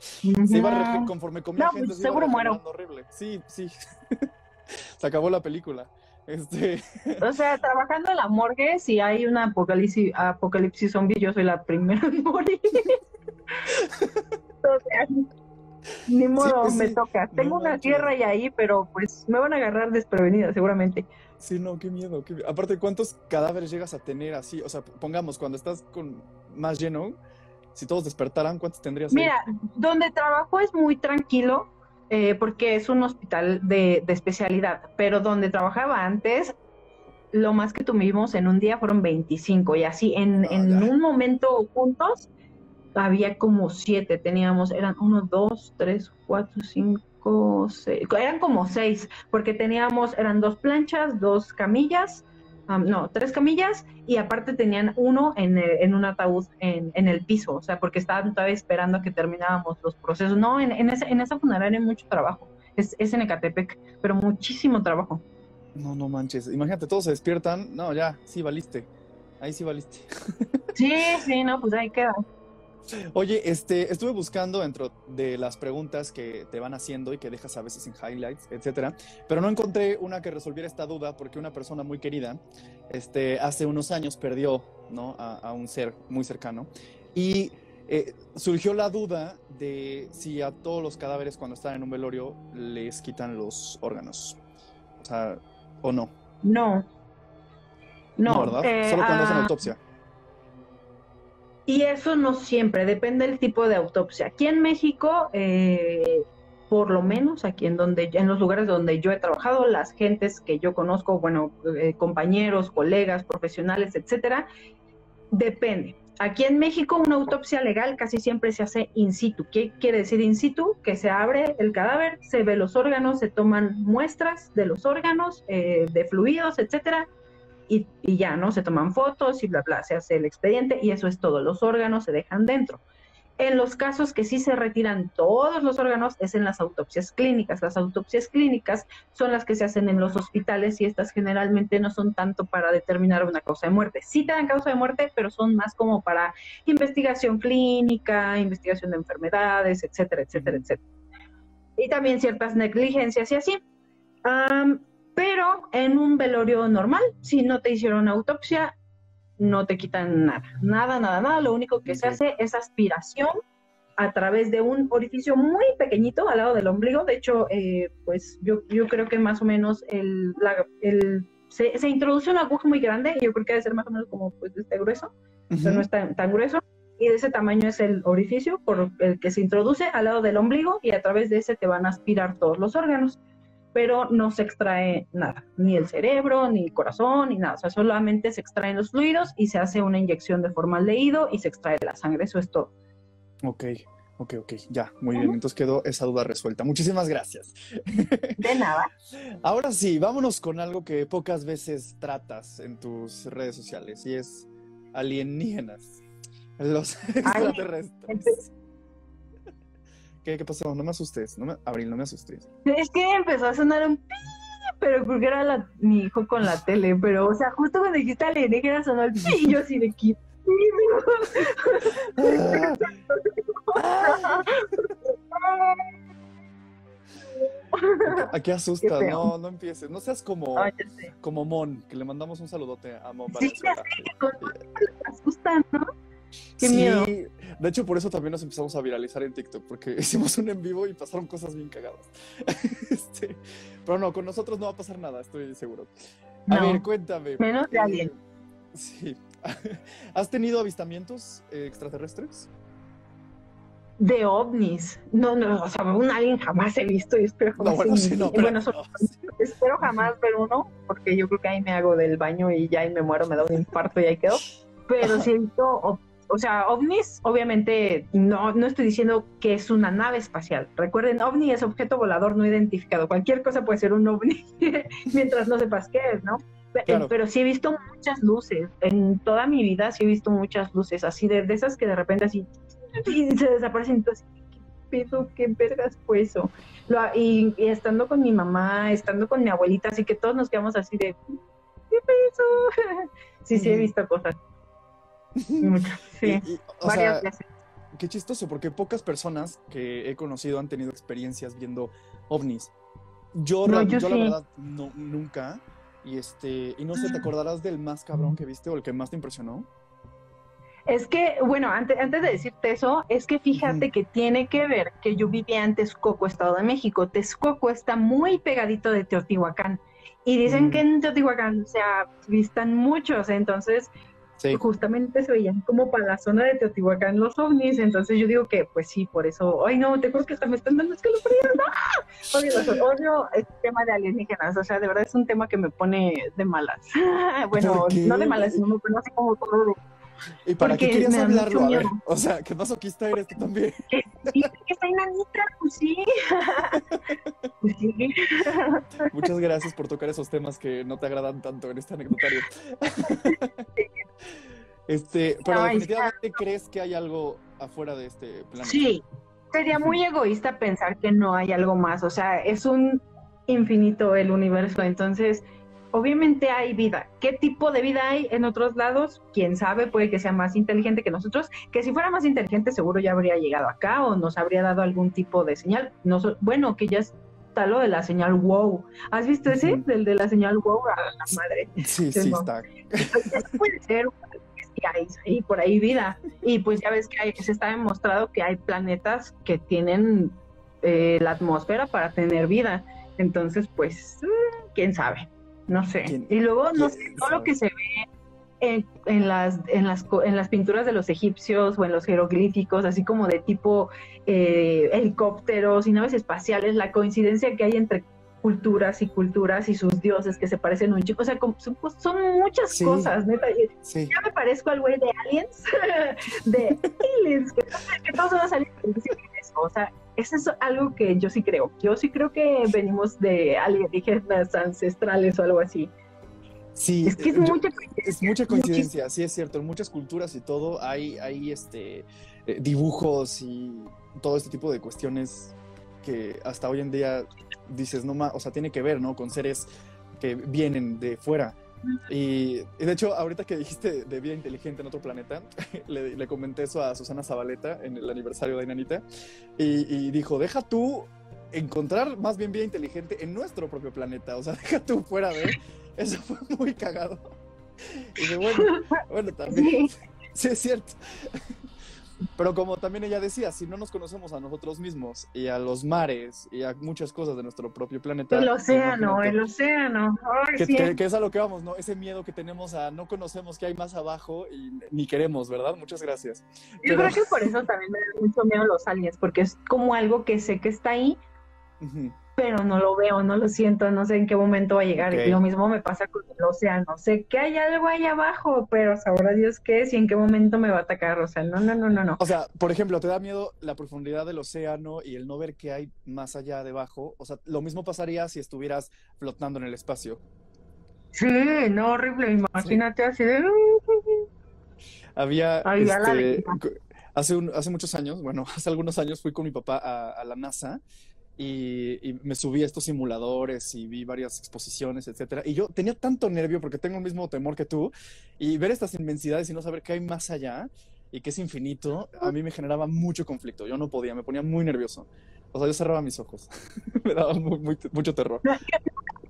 Se iba conforme comía No, gente, pues, se iba seguro muero. horrible. Sí, sí. se acabó la película. Este, O sea, trabajando en la morgue, si hay una apocalipsis, apocalipsis zombie, yo soy la primera en morir. o sea, ni modo, pues me sí, toca. no Tengo una tierra y ahí, pero pues me van a agarrar desprevenida, seguramente. sí, no, qué miedo. qué miedo. Aparte, ¿cuántos cadáveres llegas a tener así? O sea, pongamos, cuando estás con más lleno, si todos despertaran, ¿cuántos tendrías? ahí? Mira, donde trabajo es muy tranquilo eh, porque es un hospital de, de especialidad, pero donde trabajaba antes, lo más que tuvimos en un día fueron 25 y así en, Ah, en un momento juntos había como siete, teníamos, eran uno, dos, tres, cuatro, cinco, seis, eran como seis, porque teníamos, eran dos planchas, dos camillas, am, no, tres camillas y aparte tenían uno en, el- en un ataúd en, en el piso, o sea, porque estaban todavía esperando a que terminábamos los procesos. No, en, en, ese, en esa funeraria hay mucho trabajo, es, es en Ecatepec, pero muchísimo trabajo. No, no manches. Imagínate, todos se despiertan. No, ya, sí valiste. Ahí sí valiste. Sí, sí, no, pues ahí queda. Oye, este, estuve buscando dentro de las preguntas que te van haciendo y que dejas a veces en highlights, etcétera, pero no encontré una que resolviera esta duda porque una persona muy querida, este, hace unos años perdió, ¿no? A, a un ser muy cercano y eh, surgió la duda de si a todos los cadáveres cuando están en un velorio les quitan los órganos, o sea, o no. No. No, ¿verdad? eh, Solo cuando hacen ah, autopsia. Y eso no siempre, depende del tipo de autopsia. Aquí en México, eh, por lo menos aquí en donde, en los lugares donde yo he trabajado, las gentes que yo conozco, bueno, eh, compañeros, colegas, profesionales, etcétera, depende. Aquí en México una autopsia legal casi siempre se hace in situ. ¿Qué quiere decir in situ? Que se abre el cadáver, se ve los órganos, se toman muestras de los órganos, eh, de fluidos, etcétera, y, y ya, ¿no? Se toman fotos y bla, bla, se hace el expediente y eso es todo. Los órganos se dejan dentro. En los casos que sí se retiran todos los órganos es en las autopsias clínicas. Las autopsias clínicas son las que se hacen en los hospitales y estas generalmente no son tanto para determinar una causa de muerte. Sí te dan causa de muerte, pero son más como para investigación clínica, investigación de enfermedades, etcétera, etcétera, etcétera. Y también ciertas negligencias y así. Pero en un velorio normal, si no te hicieron autopsia, no te quitan nada, nada, nada, nada. Lo único que se hace es aspiración a través de un orificio muy pequeñito al lado del ombligo. De hecho, eh, pues yo, yo creo que más o menos el, el se, se, introduce una aguja muy grande yo creo que debe ser más o menos como pues este grueso, pero no es tan, tan grueso. Y de ese tamaño es el orificio por el que se introduce al lado del ombligo y a través de ese te van a aspirar todos los órganos pero no se extrae nada, ni el cerebro, ni el corazón, ni nada. O sea, solamente se extraen los fluidos y se hace una inyección de formaldehído y se extrae la sangre. Eso es todo. Ok, ok, ok. Ya, muy bien. Entonces quedó esa duda resuelta. Muchísimas gracias. De nada. Ahora sí, vámonos con algo que pocas veces tratas en tus redes sociales y es alienígenas. Los extraterrestres. ¿Qué, ¿Qué, pasó? No me asustes. No me... Abril, no me asustes. Es que empezó a sonar un pi, pero porque era la... mi hijo con la tele. Pero, o sea, justo cuando dijiste alienígena sonó el pi, yo así de aquí. Aquí asusta, no, no empieces. No seas como, como Mon, que le mandamos un saludote a Mon. Sí, asusta, ¿no? Qué sí, miedo. De hecho, por eso también nos empezamos a viralizar en TikTok, porque hicimos un en vivo y pasaron cosas bien cagadas. este, pero no, con nosotros no va a pasar nada, estoy seguro. A No. ver, cuéntame. Menos de eh, alguien. Sí. ¿Has tenido avistamientos eh, extraterrestres? De ovnis. No, no, o sea, un alien jamás he visto y espero jamás. No, bueno, en sí, no, pero- bueno, solo- espero jamás ver uno, porque yo creo que ahí me hago del baño y ya ahí me muero, me da un infarto y ahí quedo. Pero sí he visto, o, sea, ovnis, obviamente, no, no estoy diciendo que es una nave espacial. Recuerden, ovni es objeto volador no identificado. Cualquier cosa puede ser un ovni, mientras no sepas qué es, ¿no? Claro. Pero sí he visto muchas luces. En toda mi vida sí he visto muchas luces, así de, de esas que de repente así y se desaparecen. Entonces, ¿qué pedo? ¿Qué vergas fue eso? Lo- y, y estando con mi mamá, estando con mi abuelita, así que todos nos quedamos así de, ¿qué pedo? Sí, sí he visto cosas. Sí, Y- y, o varias sea, veces. qué chistoso, porque pocas personas que he conocido han tenido experiencias viendo ovnis. Yo, No, yo yo la sí. verdad, no, nunca. Y este, y no sé, ¿te Ah. acordarás del más cabrón que viste o el que más te impresionó? Es que, bueno, antes, antes de decirte eso, es que fíjate Ujú. que tiene que ver que yo vivía en Texcoco, Estado de México. Texcoco está muy pegadito de Teotihuacán. Y dicen Mm. que en Teotihuacán se avistan muchos, entonces Sí. justamente se veían como para la zona de Teotihuacán los ovnis. Entonces yo digo que, pues sí, por eso, ay no, te juro que hasta me están dando escalofríos. ¡Ah! Odio, los- odio el tema de alienígenas, o sea, de verdad es un tema que me pone de malas. bueno, ¿Por qué? no de malas, sino me pone así como de ¿Y para qué Porque querías me da hablarlo? A ver, o sea, ¿qué masoquista eres tú también? Sí, que está enanita, pues sí. Pues sí. Muchas gracias por tocar esos temas que no te agradan tanto en este anecdotario. Este, pero definitivamente crees que hay algo afuera de este planeta. Sí, sería muy egoísta pensar que no hay algo más, o sea, es un infinito el universo, entonces, obviamente hay vida. ¿Qué tipo de vida hay en otros lados? Quién sabe, puede que sea más inteligente que nosotros, que si fuera más inteligente seguro ya habría llegado acá o nos habría dado algún tipo de señal. Noso- bueno, que ya está lo de la señal wow. ¿Has visto ese? Ujú. Del de la señal wow, a la madre. Sí, Sí, sí, no. está. Puede ser hay ahí por ahí vida y pues ya ves que hay- se está demostrado que hay planetas que tienen eh, la atmósfera para tener vida entonces pues mm, quién sabe no sé ¿Quién- y luego no sé todo lo que se ve en, en las en las en las pinturas de los egipcios o en los jeroglíficos así como de tipo eh, helicópteros y naves espaciales la coincidencia que hay entre culturas y culturas y sus dioses que se parecen un chico, o sea, son, son muchas Sí. cosas, neta, Sí. ya me parezco al güey de Aliens, de Aliens, que, que todos van a salir o sea, eso es algo que yo sí creo, yo sí creo que venimos de alienígenas ancestrales o algo así. Sí, Es que es yo- mucha es mucha coincidencia, sí es cierto. En muchas culturas y todo hay, hay este, eh, dibujos y todo este tipo de cuestiones que hasta hoy en día dices, no más, o sea, tiene que ver, ¿no? Con seres que vienen de fuera. Y, y de hecho, ahorita que dijiste de vida inteligente en otro planeta, le, le comenté eso a Susana Zabaleta en el aniversario de Inanita, y, y dijo, deja tú encontrar más bien vida inteligente en nuestro propio planeta, o sea, deja tú fuera de... Eso fue muy cagado. Y dije, bueno, bueno, también, Sí. sí es cierto. Pero como también ella decía, si no nos conocemos a nosotros mismos y a los mares y a muchas cosas de nuestro propio planeta. El océano, el océano. Ay, Que, sí. que- que es a lo que vamos, ¿no? Ese miedo que tenemos a no conocemos qué hay más abajo y ni queremos, ¿verdad? Muchas gracias. Yo pero- creo que por eso también me da mucho miedo los aliens, porque es como algo que sé que está ahí, Ujú. Pero no lo veo, no lo siento, no sé en qué momento va a llegar. Y lo mismo me pasa con el océano. Sé que hay algo ahí abajo, pero sabrá Dios qué es y en qué momento me va a atacar. O sea, no, no, no, no, no. O sea, por ejemplo, ¿te da miedo la profundidad del océano y el no ver qué hay más allá debajo? O sea, lo mismo pasaría si estuvieras flotando en el espacio. Sí, no, horrible. Imagínate así de. Había, la este, hace, un- hace muchos años, bueno, hace algunos años fui con mi papá a, a la NASA y, y me subí a estos simuladores y vi varias exposiciones, etcétera. Y yo tenía tanto nervio porque tengo el mismo temor que tú y ver estas inmensidades y no saber qué hay más allá y que es infinito, a mí me generaba mucho conflicto. Yo no podía, me ponía muy nervioso. O sea, yo cerraba mis ojos. me daba muy- muy- mucho terror.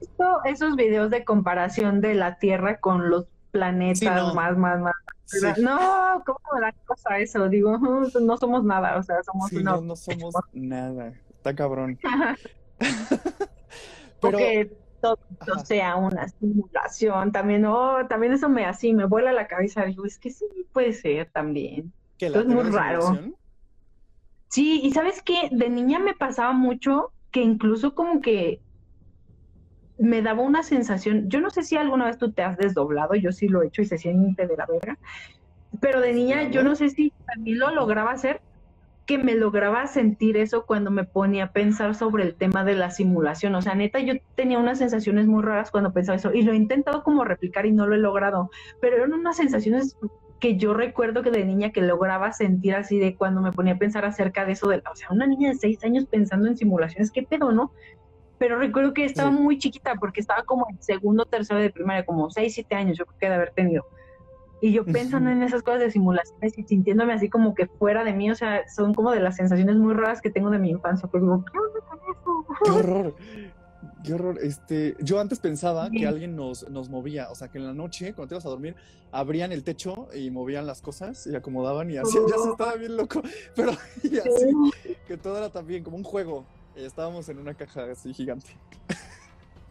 visto esos videos de comparación de la Tierra con los planetas Sí, no. más, más, más. Sí, No, ¿cómo me da cosa eso? Digo, no somos nada, o sea, somos sí, una. no, no somos nada. Está cabrón. Pero, Porque todo Ajá. sea una simulación, también, no, también eso me así, me vuela la cabeza. Digo, es que sí puede ser también. ¿qué, es muy raro. Sí, y sabes qué, de niña me pasaba mucho que incluso como que me daba una sensación, yo no sé si alguna vez tú te has desdoblado, yo sí lo he hecho y se siente de la verga, pero de niña yo no sé si también lo lograba hacer, que me lograba sentir eso cuando me ponía a pensar sobre el tema de la simulación, o sea, neta, yo tenía unas sensaciones muy raras cuando pensaba eso y lo he intentado como replicar y no lo he logrado, pero eran unas sensaciones que yo recuerdo que de niña que lograba sentir así de cuando me ponía a pensar acerca de eso, de, o sea, una niña de seis años pensando en simulaciones, qué pedo, ¿no? Pero recuerdo que estaba Sí. muy chiquita porque estaba como en segundo, tercero de primaria, como seis, siete años, yo creo que de haber tenido. Y yo pensando en esas cosas de simulaciones y sintiéndome así como que fuera de mí, o sea, son como de las sensaciones muy raras que tengo de mi infancia, digo, ¿qué onda con Qué eso? horror. Qué horror. Este, yo antes pensaba Sí. que alguien nos, nos movía, o sea, que en la noche, cuando te ibas a dormir, abrían el techo y movían las cosas y acomodaban y así, ya se estaba bien loco, pero y así, que todo era también como un juego. Estábamos en una caja así gigante.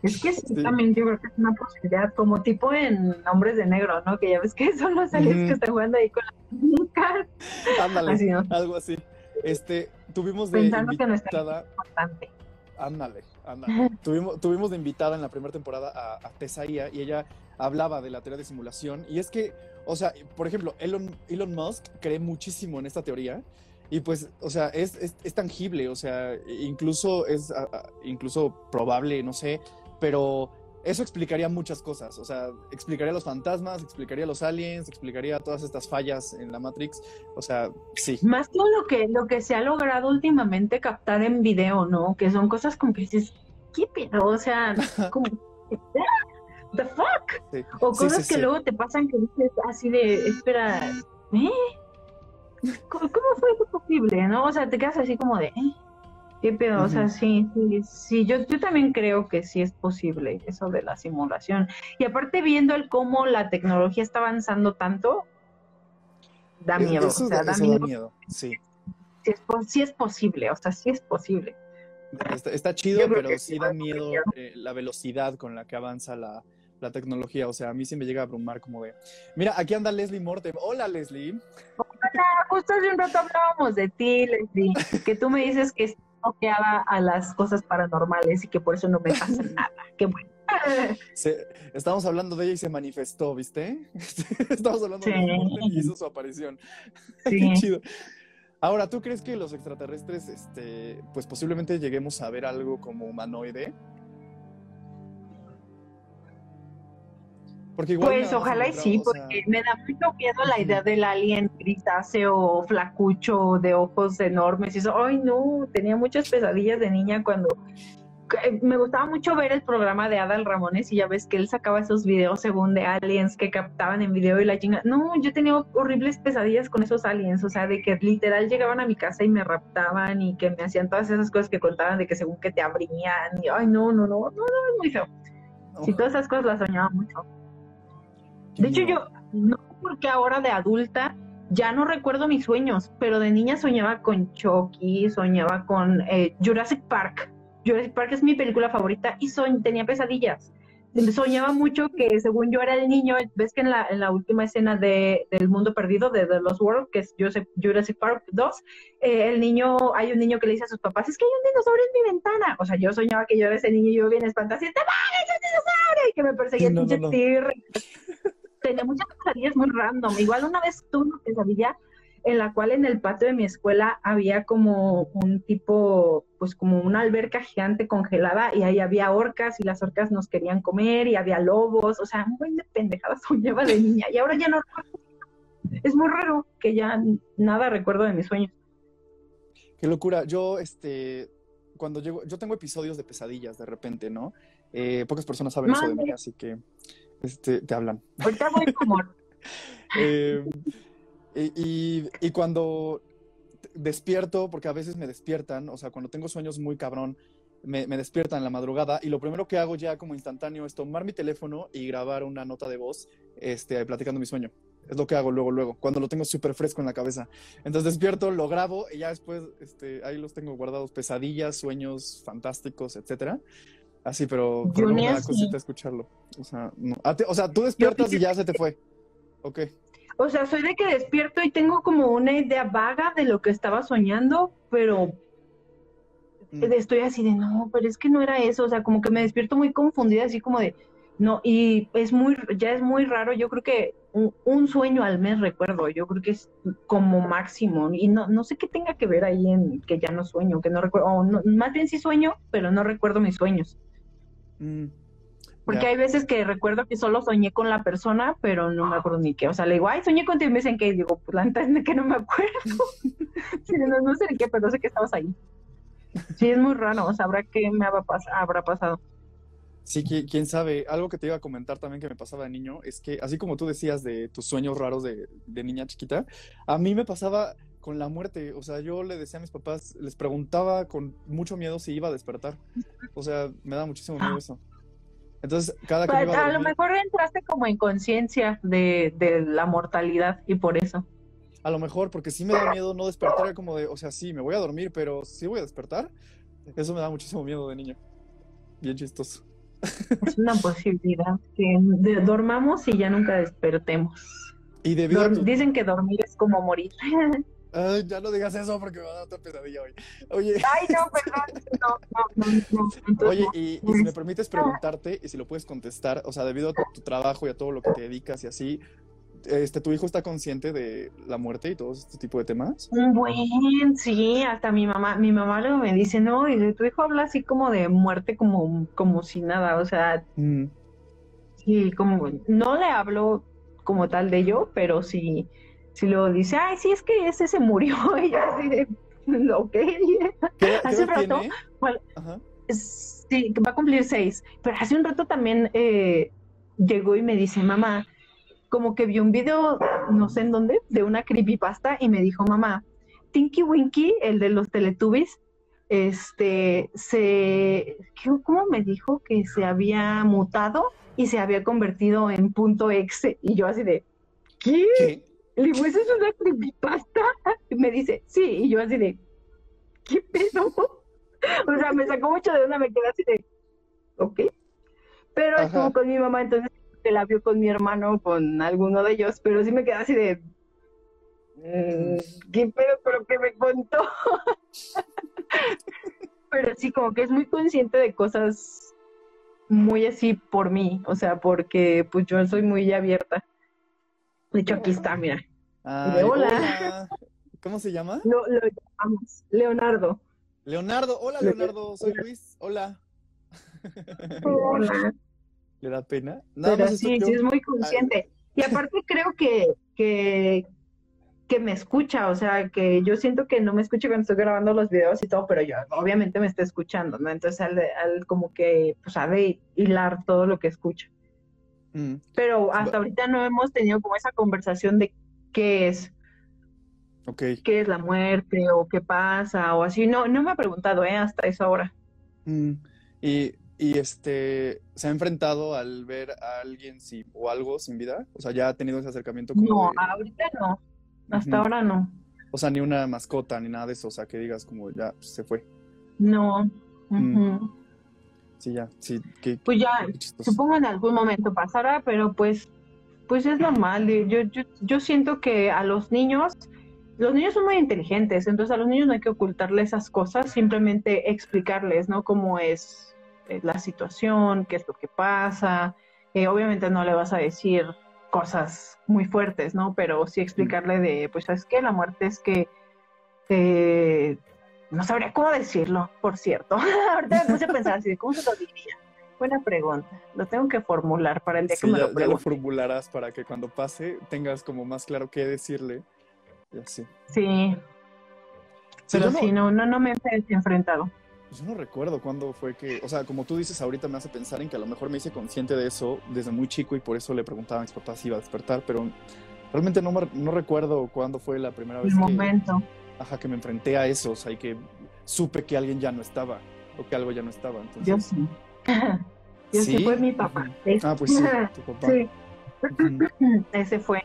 Es que sí, Sí. también yo creo que es una posibilidad, como tipo en Hombres de Negro, ¿no? Que ya ves que son los aliens que están jugando ahí con la. Ándale, Así, ¿no? algo así. Este, tuvimos de Pensando que nuestra invitada, importante. ándale, ándale. Tuvimos, tuvimos de invitada en la primera temporada a, a Tesaía y ella hablaba de la teoría de simulación. Y es que, o sea, por ejemplo, Elon, Elon Musk cree muchísimo en esta teoría. Y pues, o sea, es, es, es tangible, o sea, incluso es a- incluso probable, no sé, pero eso explicaría muchas cosas, o sea, explicaría los fantasmas, explicaría los aliens, explicaría todas estas fallas en la Matrix, o sea, sí. Más todo lo que, lo que se ha logrado últimamente captar en video, ¿no? Que son cosas como que dices, ¿qué pedo? O sea, como, ¿the fuck? Sí. O cosas sí, que luego te pasan que dices así de, espera, ¿eh? ¿Cómo, cómo fue eso posible, no? O sea, te quedas así como de, ¿eh? ¿Qué pedo? O sea, sí, sí, sí, yo, yo también creo que sí es posible eso de la simulación. Y aparte viendo el cómo la tecnología está avanzando tanto, da miedo, Eso, o sea, da eso miedo. da miedo, sí. Sí es, sí es posible, o sea, sí es posible. Está, está chido, pero sí da miedo eh, la velocidad con la que avanza la, la tecnología. O sea, a mí sí me llega a abrumar como de... Mira, aquí anda Leslie Mortem. Hola, Leslie. Ah, Justo hace un rato hablábamos de ti, Leslie, que tú me dices que bloqueada a las cosas paranormales y que por eso no me pasa nada. Qué bueno. Se- estamos hablando de ella y se manifestó, ¿viste? estamos hablando de Sí. Leslie Mortem y hizo su aparición. Qué Sí. chido. Ahora, ¿tú crees que los extraterrestres, este, pues posiblemente lleguemos a ver algo como humanoide? Porque igual Pues ojalá y sí, o sea, porque me da mucho miedo la idea del alien grisáceo, flacucho, de ojos enormes y eso. Ay, no, tenía muchas pesadillas de niña cuando que- me gustaba mucho ver el programa de Adal Ramones y ya ves que él sacaba esos videos según de aliens que captaban en video y la chinga. No, yo tenía horribles pesadillas con esos aliens, o sea, de que literal llegaban a mi casa y me raptaban y que me hacían todas esas cosas que contaban de que según que te abrían y ay, no, no, no, no, no, es muy feo. Sí, todas esas cosas las soñaba mucho. De hecho, yo, no porque ahora de adulta ya no recuerdo mis sueños, pero de niña soñaba con Chucky, soñaba con eh, Jurassic Park. Jurassic Park es mi película favorita y soñ tenía pesadillas. Soñaba mucho que según yo era el niño, ves que en la, en la última escena de, del mundo perdido de The Lost World, que es Jurassic, Park 2, eh, el niño, hay un niño que le dice a sus papás, es que hay un dinosaurio en mi ventana. O sea, yo soñaba que yo era ese niño y yo bien espantada, así, ¡te mames, es un dinosaurio! Y que me perseguía el No, no. Tenía muchas pesadillas muy random. Igual una vez tuve una pesadilla en la cual en el patio de mi escuela había como un tipo, pues como una alberca gigante congelada y ahí había orcas y las orcas nos querían comer y había lobos, o sea, muy de pendejada soñaba de niña y ahora ya no recuerdo. Es muy raro que ya nada recuerdo de mis sueños. Qué locura. Yo, este, cuando llego, yo tengo episodios de pesadillas de repente, ¿no? Eh, pocas personas saben eso de mí, así que, este, te hablan. Ahorita voy como Eh, y, cuando despierto, porque a veces me despiertan, o sea, cuando tengo sueños muy cabrón, me, me despiertan en la madrugada y lo primero que hago ya como instantáneo es tomar mi teléfono y grabar una nota de voz este, platicando mi sueño. Es lo que hago luego, luego, cuando lo tengo súper fresco en la cabeza. Entonces despierto, lo grabo y ya después este, ahí los tengo guardados, pesadillas, sueños fantásticos, etcétera. Así, pero, pero ni me da cosita escucharlo. O sea, no. Ah, te- o sea, tú despiertas y ya se te fue. Ok. O sea, soy de que despierto y tengo como una idea vaga de lo que estaba soñando, pero Mm. estoy así de, no, pero es que no era eso, o sea, como que me despierto muy confundida, así como de, no, y es muy, ya es muy raro, yo creo que un, un sueño al mes recuerdo, yo creo que es como máximo, y no, no sé qué tenga que ver ahí en que ya no sueño, que no recuerdo, o no- más bien sí sueño, pero no recuerdo mis sueños. Mm. Porque Ya. hay veces que recuerdo que solo soñé con la persona, pero no me acuerdo ni qué. O sea, le digo, ay, soñé contigo y me dicen que, digo, pues la neta es que no me acuerdo. Sí, no, no sé ni qué, pero sé que estabas ahí. Sí, es muy raro, o sea, habrá que me habrá, pas- habrá pasado. Sí, qui- quién sabe. Algo que te iba a comentar también que me pasaba de niño es que, así como tú decías de tus sueños raros de, de niña chiquita, a mí me pasaba con la muerte. O sea, yo le decía a mis papás, les preguntaba con mucho miedo si iba a despertar. O sea, me da muchísimo miedo eso. Entonces, cada que Pues, iba a a lo mejor entraste como en conciencia de, de la mortalidad y por eso. a lo mejor, porque sí me da miedo no despertar, como de, o sea, sí, me voy a dormir, pero sí voy a despertar. Eso me da muchísimo miedo de niño. Bien chistoso. Es una posibilidad que de- dormamos y ya nunca despertemos. Y debido a Dor- tu... Dicen que dormir es como morir. Ay, ya no digas eso porque me va a dar otra pesadilla hoy. Oye. Ay, no, perdón. No, no, no, Oye, y, y si me permites preguntarte, y si lo puedes contestar, o sea, debido a tu, tu trabajo y a todo lo que te dedicas y así, este, ¿tu hijo está consciente de la muerte y todo este tipo de temas? Buen, sí, hasta mi mamá, mi mamá luego me dice, no, y de tu hijo habla así como de muerte como, como si nada, o sea, Mm, sí, como, no le hablo como tal de yo, pero sí, sí luego dice, ay, sí, es que ese se murió, y yo así de, ok, ¿Qué, qué Hace edad rato. Ajá. sí, va a cumplir seis, pero hace un rato también eh, llegó y me dice, mamá, como que vio un video, no sé en dónde, de una creepypasta y me dijo, mamá, Tinky Winky, el de los Teletubbies, este, se, ¿qué- ¿cómo me dijo? Que se había mutado y se había convertido en punto exe. Y yo así de, ¿qué? ¿Qué? Le digo, ¿eso es una creepypasta? Y me dice, sí, y yo así de, ¿qué pedo? O sea, me sacó mucho de una, me quedé así de, ok. Pero Ajá. estuvo con mi mamá, entonces se la vio con mi hermano, con alguno de ellos, pero sí me quedé así de, mm, ¿qué pedo con lo que me contó? pero sí, como que es muy consciente de cosas muy así por mí, o sea, porque pues yo soy muy abierta. De hecho, aquí está, mira. Ay, hola. hola. ¿Cómo se llama? Lo, lo llamamos Leonardo. Leonardo. Hola, Leonardo. Soy Luis. Hola. Hola. le da pena. Nada Pero sí, sí es muy consciente. Y aparte creo que, que, que me escucha, o sea, que yo siento que no me escucha cuando estoy grabando los videos y todo, pero yo obviamente me está escuchando, ¿no? Entonces, al, como que, pues, sabe hilar todo lo que escucha. Mm. Pero hasta ahorita no hemos tenido como esa conversación de qué es. Okay. ¿Qué es la muerte o qué pasa o así? No, no me ha preguntado, ¿eh? Hasta esa hora. Mm. Y, y, este, ¿se ha enfrentado al ver a alguien sí, o algo sin vida? O sea, ¿ya ha tenido ese acercamiento? no, ahorita no. Hasta ahora no. O sea, ni una mascota, ni nada de eso, o sea, que digas como ya se fue. No. Mm. Sí, ya, sí. pues ya, supongo en algún momento pasará, pero pues, pues es normal. Yo, yo, yo siento que a los niños, los niños son muy inteligentes, entonces a los niños no hay que ocultarles esas cosas, simplemente explicarles, ¿no? Cómo es eh, la situación, qué es lo que pasa. Eh, obviamente no le vas a decir cosas muy fuertes, ¿no? Pero sí explicarle de, pues, ¿sabes qué? La muerte es que, eh, no sabría cómo decirlo, por cierto. Ahorita me puse a pensar así, ¿cómo se lo diría? Buena pregunta. Lo tengo que formular para el día que me lo lo formularás para que cuando pase tengas como más claro qué decirle. Y así. Sí. Pero sí, no, no, no me he enfrentado. Yo no recuerdo cuándo fue que, o sea, como tú dices ahorita me hace pensar en que a lo mejor me hice consciente de eso desde muy chico y por eso le preguntaba a mis papás si iba a despertar, pero realmente no, no recuerdo cuándo fue la primera vez El momento. Ajá, que me enfrenté a eso, o sea, y que supe que alguien ya no estaba o que algo ya no estaba. Entonces... Yo sí. Yo ¿Sí? fue mi papá. Ah, pues sí, tu papá. Sí. Ese fue.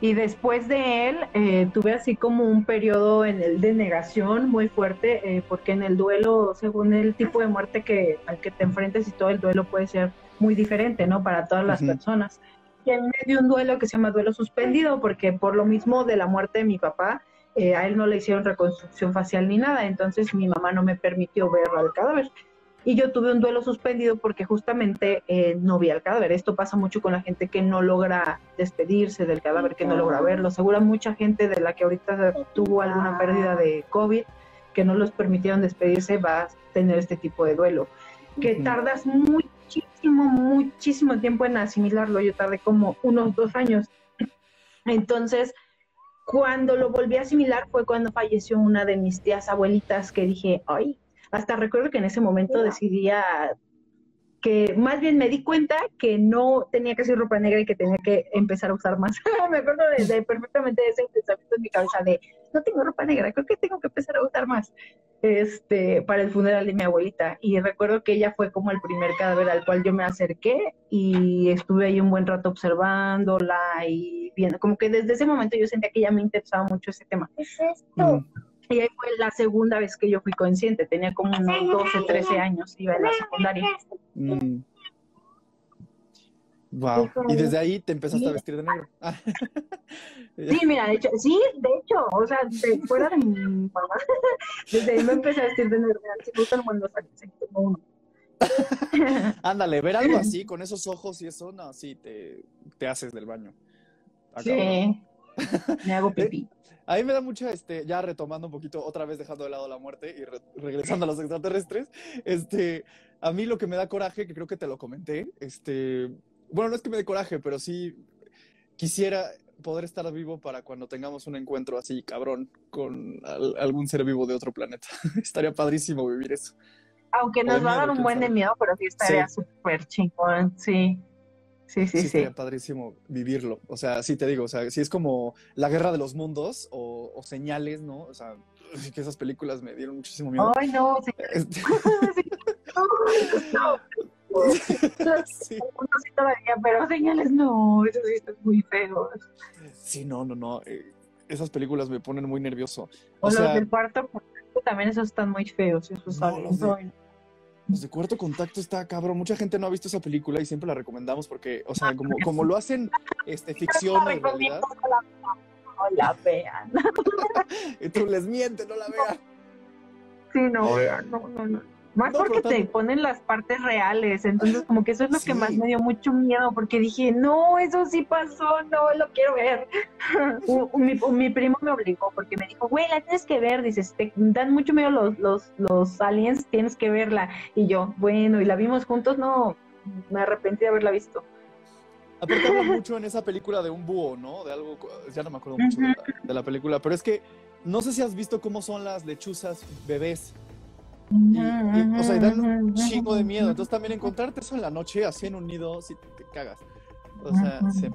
Y después de él eh, tuve así como un periodo en el de negación muy fuerte, eh, porque en el duelo, según el tipo de muerte que, al que te enfrentes y todo el duelo puede ser muy diferente, ¿no? Para todas las personas. Y en medio de un duelo que se llama duelo suspendido, porque por lo mismo de la muerte de mi papá, eh, a él no le hicieron reconstrucción facial ni nada, entonces mi mamá no me permitió ver al cadáver y yo tuve un duelo suspendido porque justamente eh, no vi al cadáver. Esto pasa mucho con la gente que no logra despedirse del cadáver, que no logra verlo. Seguro mucha gente de la que ahorita tuvo alguna pérdida de COVID, que no los permitieron despedirse, va a tener este tipo de duelo. Que tardas muchísimo, muchísimo tiempo en asimilarlo. Yo tardé como unos dos años. Entonces, cuando lo volví a asimilar fue cuando falleció una de mis tías abuelitas que dije, ay, hasta recuerdo que en ese momento decidía que más bien me di cuenta que no tenía que hacer ropa negra y que tenía que empezar a usar más. me acuerdo de, perfectamente de ese pensamiento en mi cabeza de no tengo ropa negra, creo que tengo que empezar a usar más este para el funeral de mi abuelita. Y recuerdo que ella fue como el primer cadáver al cual yo me acerqué y estuve ahí un buen rato observándola y viendo, como que desde ese momento yo sentía que ya me interesaba mucho ese tema. es esto? Mm. Y ahí fue la segunda vez que yo fui consciente, tenía como unos 12, 13 años, iba en la secundaria. Wow. Mm. Y desde ahí te empezaste a vestir de negro. Ah. sí, mira, de hecho, sí, de hecho, o sea, de, fuera de mi mamá, desde ahí me empecé a vestir de negro. Si gustan cuando tengo uno. Ándale, ver algo así, con esos ojos y eso, no, sí, te, te haces del baño. sí, me hago pipí. A mí me da mucha, este, ya retomando un poquito, otra vez dejando de lado la muerte y regresando a los extraterrestres, este, a mí lo que me da coraje, que creo que te lo comenté, este, bueno, no es que me dé coraje, pero sí quisiera poder estar vivo para cuando tengamos un encuentro así cabrón con algún ser vivo de otro planeta. Estaría padrísimo vivir eso. Aunque nos va a dar un buen de miedo, pero sí estaría súper chingón, sí. Sí, sí, sí. Sería padrísimo vivirlo. O sea, sí te digo, o sea, si es como la guerra de los mundos o, señales, ¿no? O sea, que esas películas me dieron muchísimo miedo. Ay, no, este... no. sí. sí todavía, pero señales no, eso sí está muy feo. Sí, no, no, no. Eh, esas películas me ponen muy nervioso. O, los del cuarto también esos están muy feos, esos no, los de cuarto contacto está cabrón. Mucha gente no ha visto esa película y siempre la recomendamos porque, o sea, como, como lo hacen este, ficción en realidad. No la vean. y tú les mientes, no la vean. Sí, no, no, no, no. Más porque te ponen las partes reales, entonces como que eso es lo que más me dio mucho miedo, porque dije, no, eso sí pasó, no lo quiero ver. mi, primo me obligó porque me dijo, güey, la tienes que ver, dices, te dan mucho miedo los, los, los aliens, tienes que verla. Y yo, bueno, y la vimos juntos, no, me arrepentí de haberla visto. Aparte mucho en esa película de un búho, ¿no? De algo, ya no me acuerdo mucho de la, de la película, pero es que no sé si has visto cómo son las lechuzas bebés. Y- y, o sea, y dan un chingo de miedo. Entonces también encontrarte eso en la noche, así en un nido, si te cagas. O sea, se-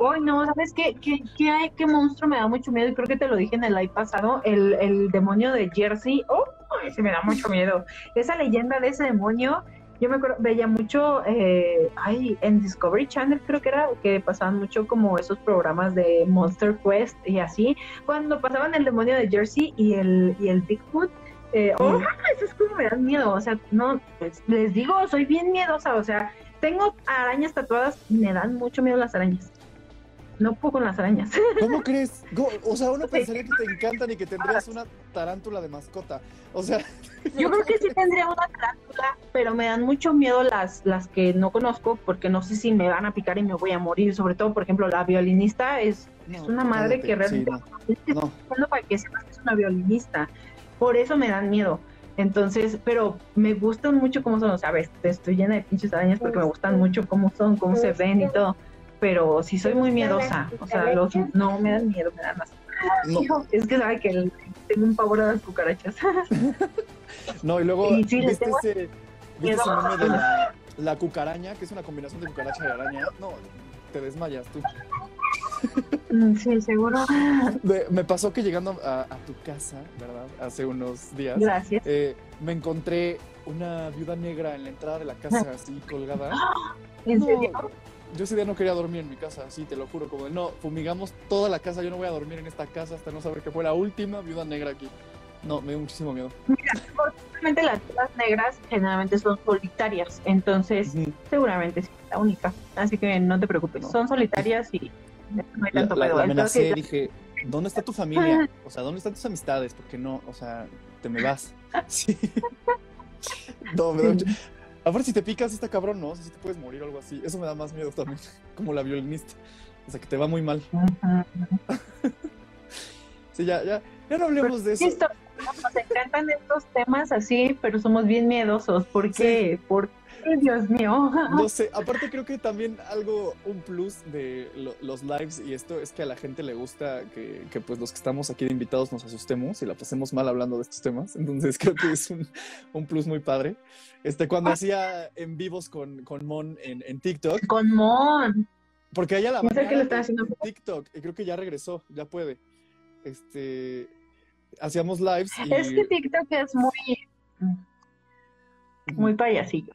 Hoy no, ¿sabes qué, qué, qué, hay- qué monstruo me da mucho miedo? Y creo que te lo dije en el live pasado, el, el demonio de Jersey. ¡Oh! Ese me da mucho miedo. Esa leyenda de ese demonio, yo me acuerdo, veía mucho, eh, ay, en Discovery Channel creo que era, que pasaban mucho como esos programas de Monster Quest y así. Cuando pasaban el demonio de Jersey y el, y el Bigfoot, eh, ¡oh! Mm. Eso es como me dan miedo. O sea, no, pues, les digo, soy bien miedosa. O sea, tengo arañas tatuadas y me dan mucho miedo las arañas. No puedo con las arañas. ¿Cómo crees? O sea, uno pensaría que te encantan y que tendrías una tarántula de mascota. O sea, Yo creo que sí tendría una tarántula, pero me dan mucho miedo las, las que no conozco porque no sé si me van a picar y me voy a morir. Sobre todo, por ejemplo, la violinista es, no, es una madre cállate. que realmente Sí, no, no. para que sepas que es una violinista. Por eso me dan miedo. Entonces, pero me gustan mucho cómo son, o sea, estoy llena de pinches arañas porque me gustan mucho cómo son, cómo se ven y todo. Pero sí soy muy miedosa, o sea, los no me dan miedo, me dan más. No, Es que sabe que el- tengo un pavor a las cucarachas. no, y luego Y sí, viste tengo ese, viste ese meme de la, la cucaraña, que es una combinación de cucaracha y araña. No, te desmayas tú. Mm, Sí, seguro. Me, me pasó que llegando a, a tu casa, ¿verdad? Hace unos días, Gracias. eh, me encontré una viuda negra en la entrada de la casa, así colgada. ¿En No, serio? Yo ese día no quería dormir en mi casa, sí, te lo juro, como de, no, fumigamos toda la casa, yo no voy a dormir en esta casa hasta no saber que fue la última viuda negra aquí. No, me dio muchísimo miedo. Seguramente las viudas negras generalmente son solitarias, entonces seguramente es la única. Así que no te preocupes, No. son solitarias y no hay La, tanto la- pedo. la Entonces, amenacé, dije, ¿dónde está tu familia? O sea, ¿dónde están tus amistades? Porque no, o sea, te me vas. Sí. No, me da mucho... Aparte, si te picas, está cabrón, ¿no? O sea, si te puedes morir o algo así. Eso me da más miedo también, como la violinista. O sea, que te va muy mal. Sí, ya, ya, ya no hablemos de eso. Listo. Nos encantan estos temas así, pero somos bien miedosos. ¿Por qué? ¿Por qué, Dios mío? No sé, aparte creo que también algo, un plus de lo- los lives y esto es que a la gente le gusta que, que, pues los que estamos aquí de invitados nos asustemos y la pasemos mal hablando de estos temas. Entonces creo que es un, un plus muy padre. Este, cuando hacía en vivos con, con Mon en, en TikTok, Con Mon. porque ella la No sé le banearon está en- haciendo. en TikTok y creo que ya regresó, ya puede. Este, hacíamos lives y... Es que TikTok es muy, muy payasillo.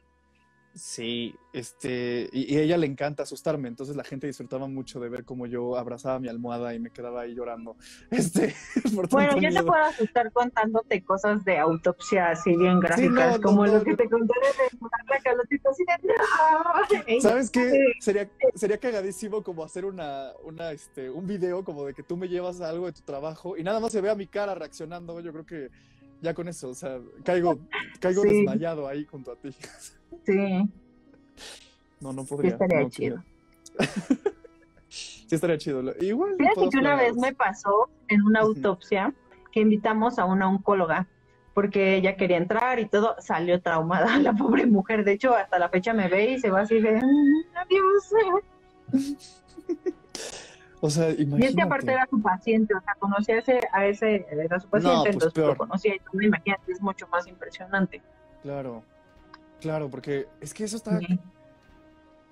Sí, este, y, y a ella le encanta asustarme, entonces la gente disfrutaba mucho de ver cómo yo abrazaba mi almohada y me quedaba ahí llorando. Este, por Bueno, yo te miedo. puedo asustar contándote cosas de autopsia así bien gráficas, no, como no, lo que te conté de la calotita así de no. ¿Sabes qué? Sería, sería cagadísimo como hacer una, una, este, un video como de que tú me llevas a algo de tu trabajo y nada más se vea mi cara reaccionando. Yo creo que ya con eso, o sea, caigo, caigo Sí. desmayado ahí junto a ti. Sí, No, no sí podría. estaría no, chido. Sí, estaría chido. Igual. Fíjate que una vez me pasó en una autopsia que invitamos a una oncóloga porque ella quería entrar y todo, salió traumada la pobre mujer. De hecho, hasta la fecha me ve y se va así de "Mm, adiós. O sea, Y es que aparte era su paciente, o sea, conocía a ese, a ese era su paciente, pues entonces peor. lo conocía y todo, imagínate, es mucho más impresionante. Claro, claro, porque es que eso está, Sí.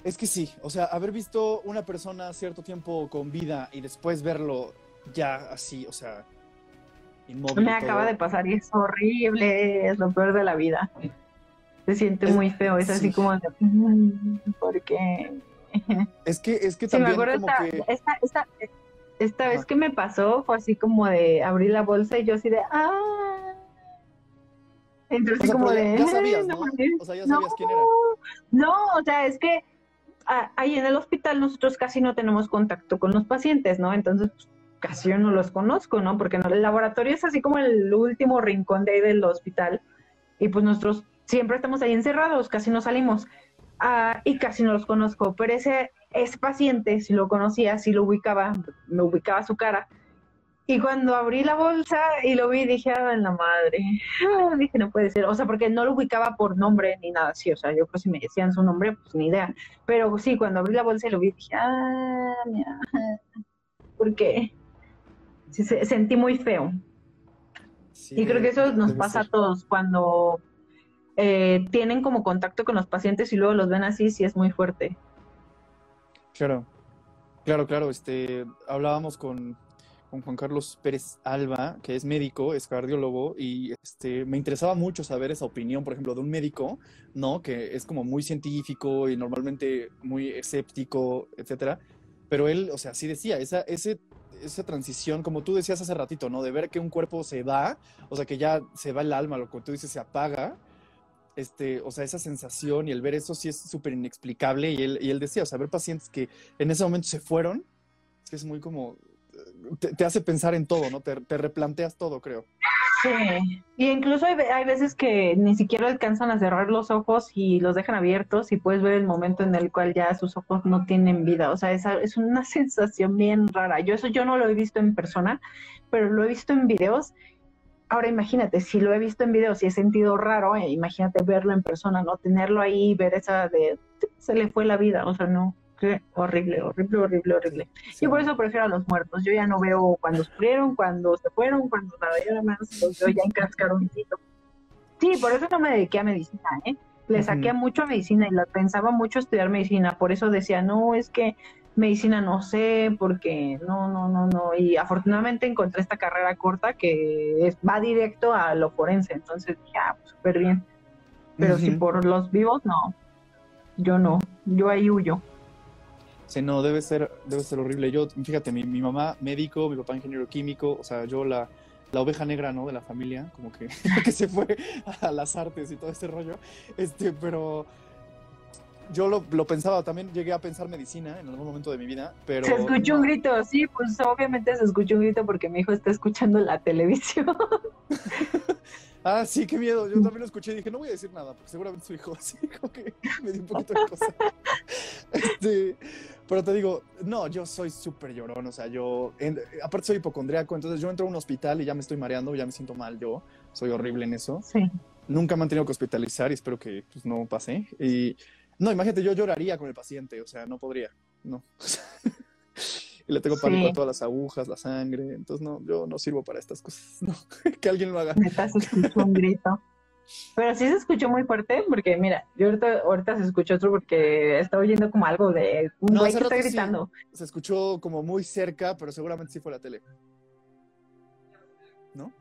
es que sí, o sea, haber visto una persona cierto tiempo con vida y después verlo ya así, o sea, inmóvil. Me acaba todo. de pasar y es horrible, es lo peor de la vida. Se siente Es- muy feo, es así sí. como de, "Mm, ¿por qué? Es que, es que Sí, me también acuerdo como esta, que, esta, esta, esta vez que me pasó fue así como de abrir la bolsa y yo así de ¡ah! Entonces o sea, como de ya, sabías, "No ¿no? mames". O sea, ya No, sabías quién era. No, o sea, es que ah, ahí en el hospital nosotros casi no tenemos contacto con los pacientes, ¿no? Entonces, pues, casi yo no los conozco, ¿no? Porque no, el laboratorio es así como el último rincón de ahí del hospital y pues nosotros siempre estamos ahí encerrados, casi no salimos ah, y casi no los conozco, pero ese, ese paciente, si lo conocía, si lo ubicaba, me ubicaba su cara Y cuando abrí la bolsa y lo vi, dije, ah, en la madre. Ah, dije, no puede ser. O sea, porque no lo ubicaba por nombre ni nada así. O sea, yo creo que si me decían su nombre, pues ni idea. Pero sí, cuando abrí la bolsa y lo vi, dije, ah, mira. ¿Por qué? Sí, se- sentí muy feo. Sí, Y creo que eso nos pasa a ser. todos cuando eh, tienen como contacto con los pacientes y luego los ven así, sí es muy fuerte. Claro, claro, claro. Este, hablábamos con, con Juan Carlos Pérez Alba, que es médico, es cardiólogo, y este, me interesaba mucho saber esa opinión, por ejemplo, de un médico, ¿no? Que es como muy científico y normalmente muy escéptico, etcétera. Pero él, o sea, sí decía, esa, ese, esa transición, como tú decías hace ratito, ¿no? De ver que un cuerpo se va, o sea, que ya se va el alma, lo que tú dices, se apaga. Este, o sea, esa sensación y el ver eso sí es súper inexplicable. Y él, y él decía, o sea, ver pacientes que en ese momento se fueron, es que es muy como, te, te hace pensar en todo, ¿no? Te, te replanteas todo, creo. Sí. Y incluso hay, ve- hay veces que ni siquiera alcanzan a cerrar los ojos y los dejan abiertos y puedes ver el momento en el cual ya sus ojos no tienen vida. O sea, esa es una sensación bien rara. Yo eso yo no lo he visto en persona, pero lo he visto en videos. Ahora imagínate, si lo he visto en videos y he sentido raro, eh, imagínate verlo en persona, ¿no? Tenerlo ahí, ver esa de se le fue la vida, o sea, no, qué horrible, horrible, horrible, horrible. Sí. Y por eso prefiero a los muertos. Yo ya no veo cuando sufrieron, cuando se fueron, cuando nada, yo nada más los veo ya en cascaroncito. Sí, por eso no me dediqué a medicina, ¿eh? Le saqué Ujú. mucho a medicina y la pensaba mucho estudiar medicina. Por eso decía, no, es que medicina no sé, porque no, no, no, no. Y afortunadamente encontré esta carrera corta que es- va directo a lo forense. Entonces dije, ah, pues súper bien. Pero si por los vivos, no. Yo no. Yo ahí huyo. Sí, no, debe ser, debe ser horrible. Yo, fíjate, mi, mi mamá médico, mi papá ingeniero químico, o sea, yo la, la oveja negra, ¿no? De la familia, como que, que se fue a las artes y todo ese rollo. Este, pero yo lo, lo pensaba, también llegué a pensar medicina en algún momento de mi vida, pero... Se escuchó un grito, sí, pues obviamente se escuchó un grito porque mi hijo está escuchando la televisión. Ah, sí, qué miedo. Yo también lo escuché y dije, no voy a decir nada, porque seguramente su hijo, así como que me dio un poquito de cosa. Este, pero te digo, no, yo soy súper llorón, o sea, yo, en- aparte soy hipocondriaco, entonces yo entro a un hospital y ya me estoy mareando, ya me siento mal yo, soy horrible en eso. Sí. Nunca me han tenido que hospitalizar y espero que pues, no pase. Y no, imagínate, yo lloraría con el paciente, o sea, no podría, no. y le tengo pánico Sí. a todas las agujas, la sangre, entonces no, yo no sirvo para estas cosas, no, que alguien lo haga. Se escuchó un grito. Pero sí se escuchó muy fuerte, porque mira, yo ahorita, ahorita se escuchó otro porque estaba oyendo como algo de un No, güey que está sí. gritando. se escuchó como muy cerca, pero seguramente sí fue la tele. ¿No?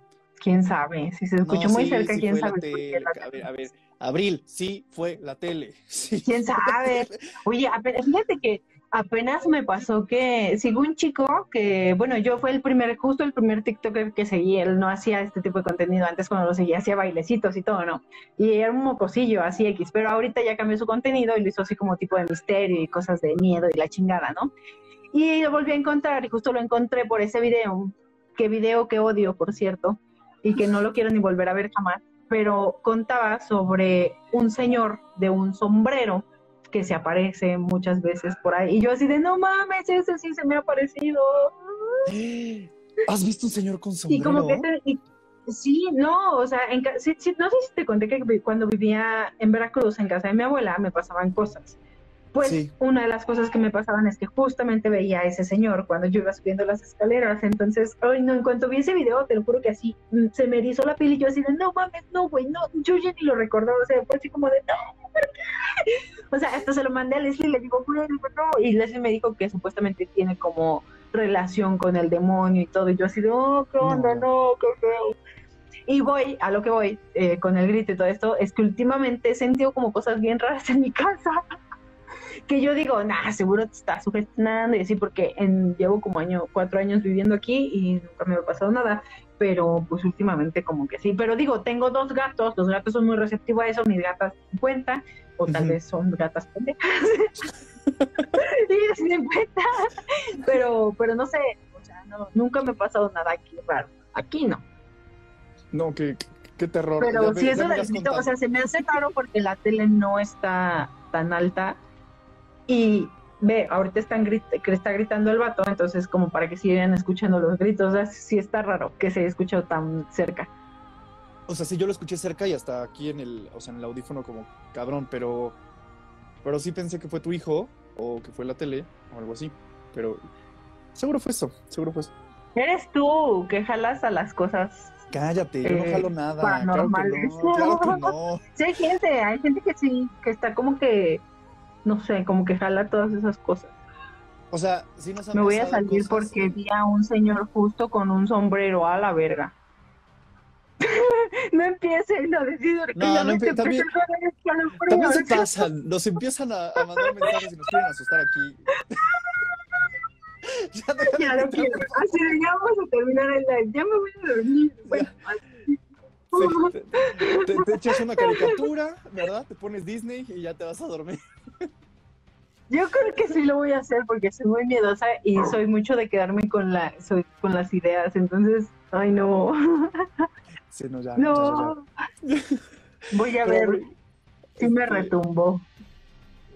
Quién sabe, si se escuchó No, muy sí, cerca, sí quién sabe. tele. A ver, a ver. Abril, sí fue la tele. Sí. ¿Quién sabe? Oye, fíjate que apenas me pasó que sigo un chico que, bueno, yo fue el primer, justo el primer TikToker que seguí, él no hacía este tipo de contenido, antes cuando lo seguía hacía bailecitos y todo, ¿no? Y era un mocosillo, así X, pero ahorita ya cambió su contenido y lo hizo así como tipo de misterio y cosas de miedo y la chingada, ¿no? Y lo volví a encontrar y justo lo encontré por ese video, que video que odio, por cierto, y que no lo quiero ni volver a ver jamás, pero contaba sobre un señor de un sombrero que se aparece muchas veces por ahí. Y yo así de, no mames, ese sí se me ha aparecido. ¿Has visto un señor con Y sombrero? como que, te- y- sí, no, o sea, en ca- sí, sí, no sé si te conté que cuando vivía en Veracruz, en casa de mi abuela, me pasaban cosas. Pues Sí. una de las cosas que me pasaban es que justamente veía a ese señor cuando yo iba subiendo las escaleras. Entonces, ay, no, en cuanto vi ese video, te lo juro que así mm, se me erizó la piel y yo así de, no mames, no, güey, no, yo ya ni lo recordaba. O sea, fue así como de, no, ¿por qué? O sea, hasta se lo mandé a Leslie y le digo, güey, no. Y Leslie me dijo que supuestamente tiene como relación con el demonio y todo. Y yo así de, oh, qué onda, No. no, qué feo. Y voy, a lo que voy eh, con el grito y todo esto, es que últimamente he sentido como cosas bien raras en mi casa. Que yo digo, nah, seguro te está sugestionando y así, porque en, llevo como año, cuatro años viviendo aquí y nunca me ha pasado nada. Pero pues últimamente como que sí. Pero digo, tengo dos gatos, los gatos son muy receptivos a eso, mis gatas se cuenta, o tal vez son gatas pendejas. y se cuenta. Pero, pero no sé, o sea, no, nunca me ha pasado nada aquí raro. Aquí no. No, qué, qué- terror. Pero Ya si me- eso del grito, o sea, se me hace raro porque la tele no está tan alta y ve, ahorita están grit que está gritando el vato, entonces como para que sigan escuchando los gritos, o sea, sí está raro que se haya escuchado tan cerca. O sea, sí, yo lo escuché cerca y hasta aquí en el, o sea, en el audífono como cabrón, pero, pero sí pensé que fue tu hijo o que fue la tele o algo así, pero seguro fue eso, seguro fue eso. Eres tú que jalas a las cosas. Cállate, yo no Eh, jalo nada. paranormales. Claro que no, claro que no. Sí, hay gente, hay gente que sí, que está como que, no sé, como que jala todas esas cosas. O sea, sí nos han Me voy a salir cosas- porque vi a un señor justo con un sombrero a la verga. no empieces a decir que No, ya no empie- también-. También se pasan, nos empiezan a, a mandar mensajes y nos quieren asustar aquí. ya Ya lo quiero. Así de, ya vamos a terminar el live. Ya me voy a dormir. Bueno, Sí, te, te- te echas una caricatura, ¿verdad? Te pones Disney y ya te vas a dormir. Yo creo que sí lo voy a hacer porque soy muy miedosa y soy mucho de quedarme con la, soy, con las ideas. Entonces, ay no, Sí, no, ya. ya, ya, ya. no. Voy a Pero, ver si me este, retumbó.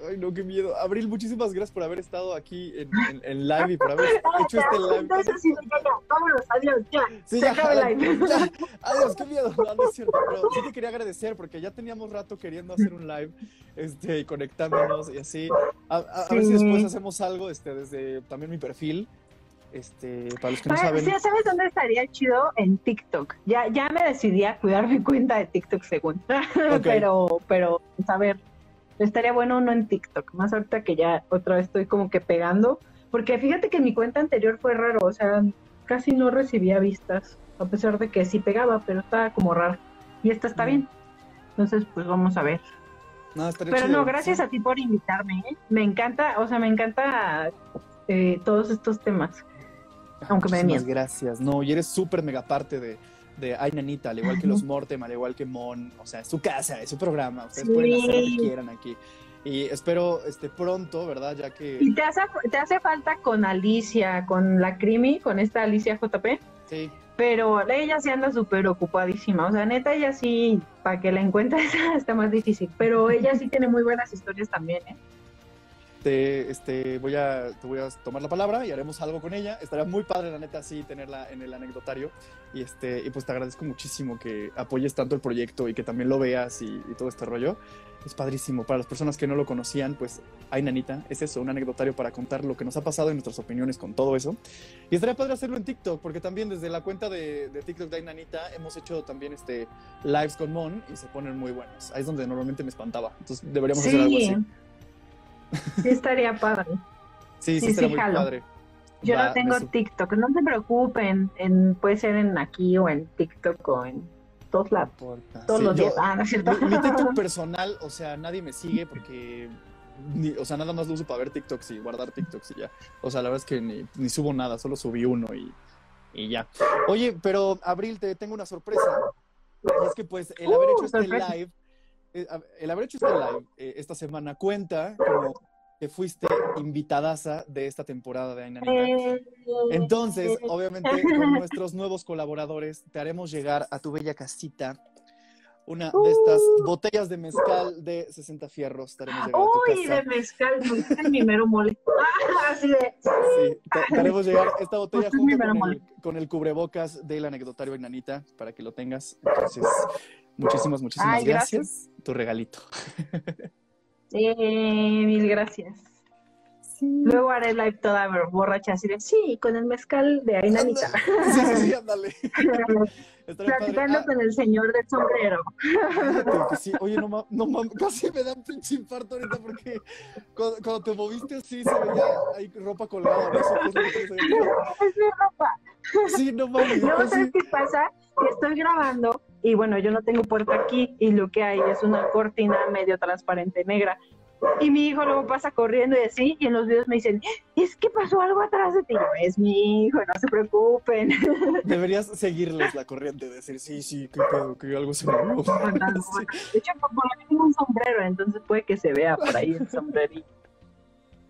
Ay, no, qué miedo. Abril, muchísimas gracias por haber estado aquí en, en- en live y por haber hecho este live. Entonces, sí, ya, ya, vámonos, adiós, ya. Sí, Se ya, acaba el live. ya. Adiós, qué miedo. No, no es cierto. Pero sí te quería agradecer porque ya teníamos rato queriendo hacer un live este, y conectándonos y así. A, a- a ver si después hacemos algo este, desde también mi perfil. Este, para los que no Ah, saben. sí, ¿Sabes dónde estaría chido? En TikTok. Ya, ya me decidí a cuidar mi cuenta de TikTok según. pero, pero, pues, a ver, estaría bueno uno en TikTok. Más ahorita que ya otra vez estoy como que pegando. Porque fíjate que mi cuenta anterior fue raro. O sea, casi no recibía vistas. A pesar de que sí pegaba, pero estaba como raro. Y esta está Mm. bien. Entonces, pues vamos a ver. No, Pero chido, no, gracias sí. a ti por invitarme. ¿eh? Me encanta, o sea, me encanta eh, todos estos temas. aunque me Muchísimas miedo. gracias. No, y eres súper mega parte de, de Ay Nanita, al igual que los Mortem, al igual que Mon. O sea, es su casa, es su programa. Ustedes Sí. pueden hacer lo que quieran aquí. Y espero este, pronto, ¿verdad? Ya que. Y te hace, te hace falta con Alicia, con la Crimi, con esta Alicia JP, Sí, pero ella sí anda súper ocupadísima. O sea, neta, ella sí, para que la encuentres está más difícil. Pero ella sí tiene muy buenas historias también, ¿eh? Te, este, voy a, te voy a tomar la palabra y haremos algo con ella. Estaría muy padre, la neta, sí, tenerla en el anecdotario. Y, este, y pues te agradezco muchísimo que apoyes tanto el proyecto y que también lo veas y, y todo este rollo. Es padrísimo. Para las personas que no lo conocían, pues, ay, nanita, es eso, un anecdotario para contar lo que nos ha pasado y nuestras opiniones con todo eso. Y estaría padre hacerlo en TikTok, porque también desde la cuenta de, de TikTok de ay, nanita hemos hecho también este, lives con Mon y se ponen muy buenos. Ahí es donde normalmente me espantaba. Entonces deberíamos hacer algo así. Sí estaría padre. Sí, sí, Sí, estaría sí, muy jalo. padre. Yo Va, no tengo. TikTok, no se preocupen, en, puede ser en aquí o en TikTok o en todos lados, todos Sí, los yo- días. Ah, no es cierto. mi, mi TikTok personal, o sea, nadie me sigue porque, ni- o sea, nada más lo uso para ver TikToks y guardar TikToks y ya. O sea, la verdad es que ni, ni subo nada, solo subí uno y, y ya. Oye, pero Abril, te tengo una sorpresa. Y es que pues el haber Uh, hecho este live, el haber hecho este live eh, esta semana cuenta como que fuiste invitadaza de esta temporada de Ainanita. Eh, Entonces, obviamente, con nuestros nuevos colaboradores, te haremos llegar a tu bella casita una de estas botellas de mezcal de 60 fierros. A tu Uy, casa. de mezcal, mezcal mi mero mole. Ah, así de. Sí, te, haremos llegar esta botella Usted junto el, con el cubrebocas del anecdotario Ignanita para que lo tengas. Entonces, muchísimas, muchísimas Ay, gracias. gracias. Tu regalito. Eh, mil gracias. Luego haré live toda borracha, así de sí, con el mezcal de Ainanita. Sí, sí, sí, ándale. Platicando Ah, con el señor del sombrero. Fíjate que sí. Oye, no mames, no mam- casi me da un pinche infarto ahorita porque cuando, cuando te moviste así se veía ahí ropa colgada. No es lo que tienes ahí. Es mi ropa. Sí, no mames. No, ¿sabes qué pasa? Que estoy grabando y bueno, yo no tengo puerta aquí y lo que hay es una cortina medio transparente negra. Y mi hijo luego pasa corriendo y así, y en los videos me dicen, es que pasó algo atrás de ti. Yo, es mi hijo, no se preocupen. Deberías seguirles la corriente, decir, sí, sí, qué pedo, que algo se movió. Sí. De hecho, por aquí tengo un sombrero, entonces puede que se vea por ahí el sombrerito.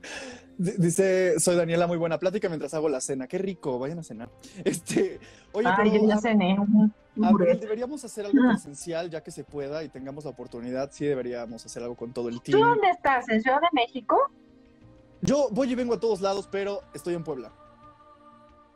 Dice, soy Daniela, muy buena plática mientras hago la cena. Qué rico, vayan a cenar. Este, oye, Ay, yo ya cené. Abril, deberíamos hacer algo Ah. presencial ya que se pueda y tengamos la oportunidad. Sí, deberíamos hacer algo con todo el ¿Tú team. dónde estás? ¿En Ciudad de México? Yo voy y vengo a todos lados, pero estoy en Puebla.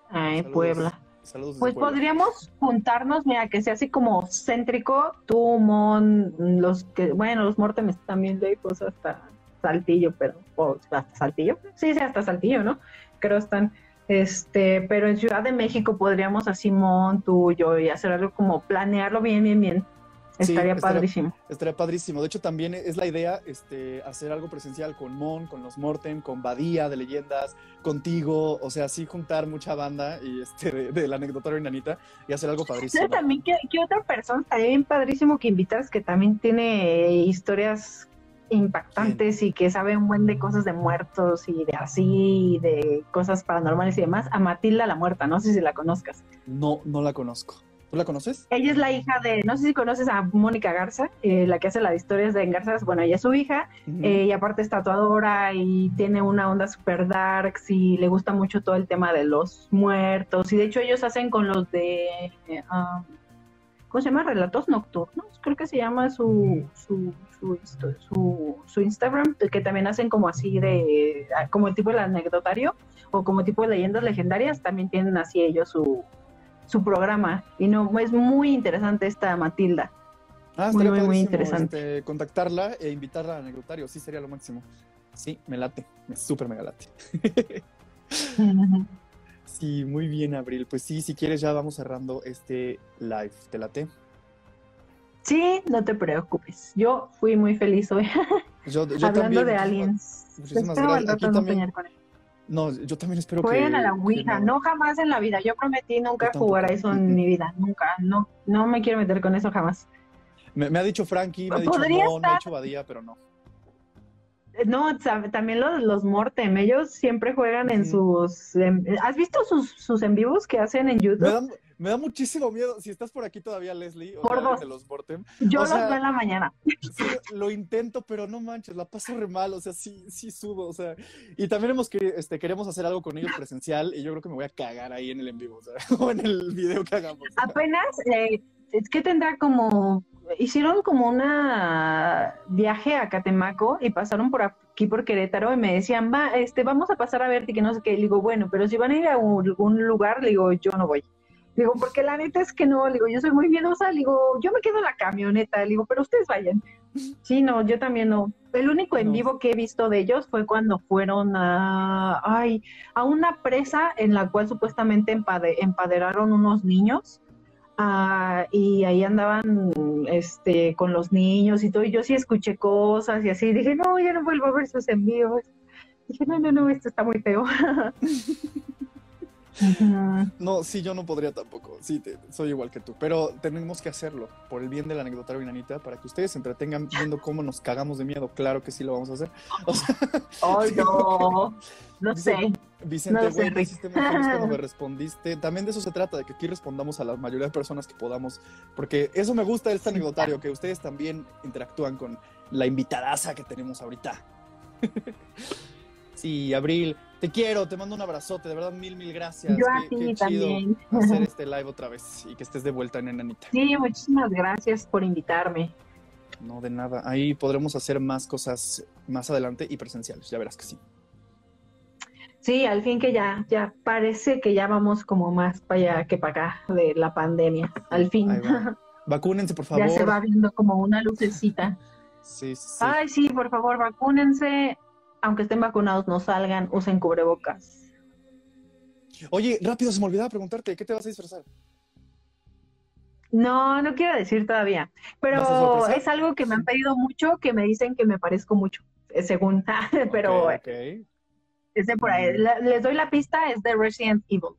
Ay, Saludos. Puebla. Saludos Pues Puebla. podríamos juntarnos, mira, que sea así como céntrico, tú, Mon, los que, bueno, los Mortemes también lejos hasta Saltillo, pero, o hasta Saltillo, sí, sí, hasta Saltillo, ¿no? Creo están, este, pero en Ciudad de México podríamos así, Mon, tú, yo, y hacer algo como planearlo bien, bien, bien. Estaría padrísimo. Estaría padrísimo. De hecho, también es la idea este, hacer algo presencial con Mon, con los Mortem, con Badía de Leyendas, contigo. O sea, sí juntar mucha banda y este, de, del anecdotario enanita y hacer algo padrísimo. ¿Sabes también qué, qué otra persona estaría bien padrísimo que invitas que también tiene eh, historias impactantes y que sabe un buen de cosas de muertos y de así, y de cosas paranormales y demás? A Matilda la Muerta, no sé si la conozcas. No, no la conozco. ¿Tú la conoces? Ella es la hija de, no sé si conoces a Mónica Garza, eh, la que hace las historias de Garzas, bueno, ella es su hija, eh, y aparte es tatuadora y tiene una onda super darks y le gusta mucho todo el tema de los muertos. Y de hecho ellos hacen con los de, eh, ah, ¿cómo se llama? Relatos nocturnos, creo que se llama su, su, su, su, su Instagram, que también hacen como así de, ah, como el tipo del anecdotario o como tipo de leyendas legendarias, también tienen así ellos su, su programa. Y no, es muy interesante esta Matilda. Ah, Muy, muy, interesante. este, contactarla e invitarla al anecdotario. Sí, sería lo máximo. Sí, me late. Me súper mega late. Sí, muy bien, Abril. Pues sí, si quieres ya vamos cerrando este live. ¿Te late? Sí, no te preocupes. Yo fui muy feliz hoy Yo, yo hablando también, de aliens. muchísimas al gracias. Aquí no también- soñar con él. No, yo también espero que... Jueguen a la Ouija, no. jamás en la vida. Yo prometí nunca Yo jugar a eso en mi vida, nunca. No, no me quiero meter con eso jamás. Me, me ha dicho Frankie, me ha dicho Mon, me ha dicho Badía, pero no. No, también los, los Mortem, ellos siempre juegan en sus... em, ¿Has visto sus, sus en vivos que hacen en Me YouTube? da, me da muchísimo miedo. Si estás por aquí todavía, Leslie, o Por sea, dos. de los Mortem, Yo o los sea- veo en la mañana. sí, lo intento, pero no manches, la paso re mal, o sea, sí, sí subo, o sea, y también hemos que, este, queremos hacer algo con ellos presencial y yo creo que me voy a cagar ahí en el en vivo, o sea, o en el video que hagamos. Apenas, eh, es que tendrá como, hicieron como una viaje a Catemaco y pasaron por aquí por Querétaro y me decían, va, este, vamos a pasar a verte y que no sé qué. Le digo, bueno, pero si van a ir a un- algún lugar, le digo, yo no voy. Le digo, porque la neta es que no, le digo, yo soy muy miedosa, le digo, yo me quedo en la camioneta, le digo, pero ustedes vayan. Sí, no, yo también no. El único en vivo que he visto de ellos fue cuando fueron a, ay, a una presa en la cual supuestamente empade- empaderaron unos niños. Ah, y ahí andaban este con los niños y todo, y yo sí escuché cosas y así, dije, no, ya no vuelvo a ver sus envíos. Dije, no, no, no, esto está muy feo. No, sí, yo no podría tampoco, sí, te- soy igual que tú, pero tenemos que hacerlo por el bien del anecdotario Inanita, para que ustedes se entretengan viendo cómo nos cagamos de miedo, claro que sí lo vamos a hacer. O sea, Ay, no, no Dice- sé. Vicente, No lo sé, hiciste muy feliz cuando me respondiste. También de eso se trata, de que aquí respondamos a la mayoría de personas que podamos, porque eso me gusta de este anecdotario, que ustedes también interactúan con la invitadaza que tenemos ahorita. sí, Abril, te quiero, te mando un abrazote, de verdad, mil, mil gracias. Yo a qué ti chido también. hacer este live otra vez y que estés de vuelta en Enanita. Sí, muchísimas gracias por invitarme. No, de nada. Ahí podremos hacer más cosas más adelante y presenciales, ya verás que sí. Sí, al fin que ya, ya parece que ya vamos como más para allá que para acá de la pandemia. Al fin. Va. Vacúnense, por favor. Ya se va viendo como una lucecita. Sí, sí. Ay, sí, por favor, vacúnense. Aunque estén vacunados, no salgan, usen cubrebocas. Oye, rápido, se me olvidaba preguntarte, ¿qué te vas a disfrazar? No, no quiero decir todavía, ¿Vas a pero es algo que me han pedido mucho, que me dicen que me parezco mucho, eh, según, pero Ok, ok. es de por ahí. Mm. La- les doy la pista, es de Resident Evil.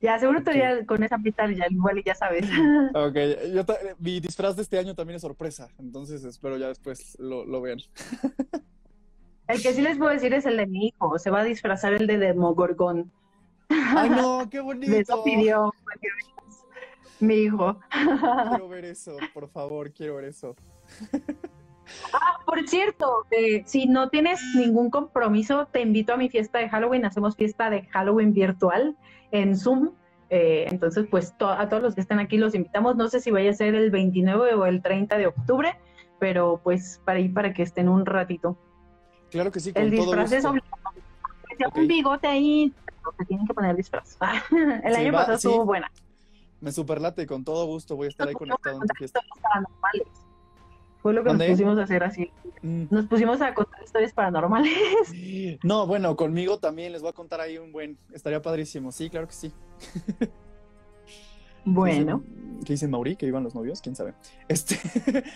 Ya, seguro Ok. todavía con esa pista ya igual y ya sabes. Ok, yo mi disfraz de este año también es sorpresa, entonces espero ya después lo, lo vean. El que sí les puedo decir es el de mi hijo, se va a disfrazar el de Demogorgón. ¡Ay, no! ¡Qué De bonito! eso pidió mi hijo. Quiero ver eso, por favor, quiero ver eso. Ah, por cierto, eh, si no tienes ningún compromiso, te invito a mi fiesta de Halloween. Hacemos fiesta de Halloween virtual en Zoom. Eh, entonces, pues to- a todos los que estén aquí los invitamos. No sé si vaya a ser el 29 o el 30 de octubre, pero pues para ir para que estén un ratito. Claro que sí, con El todo disfraz es gusto. obligatorio. un bigote ahí, se tienen que poner disfraz. el año pasado estuvo buena. Me superlate, con todo gusto voy a estar ahí conectado en tu fiesta. Fue lo que nos pusimos a hacer así. Mm. Nos pusimos a contar historias paranormales. No, bueno, conmigo también les voy a contar ahí un buen. Estaría padrísimo. Sí, claro que sí. Bueno. ¿Qué dice Mauri? ¿Que iban los novios? ¿Quién sabe? Este,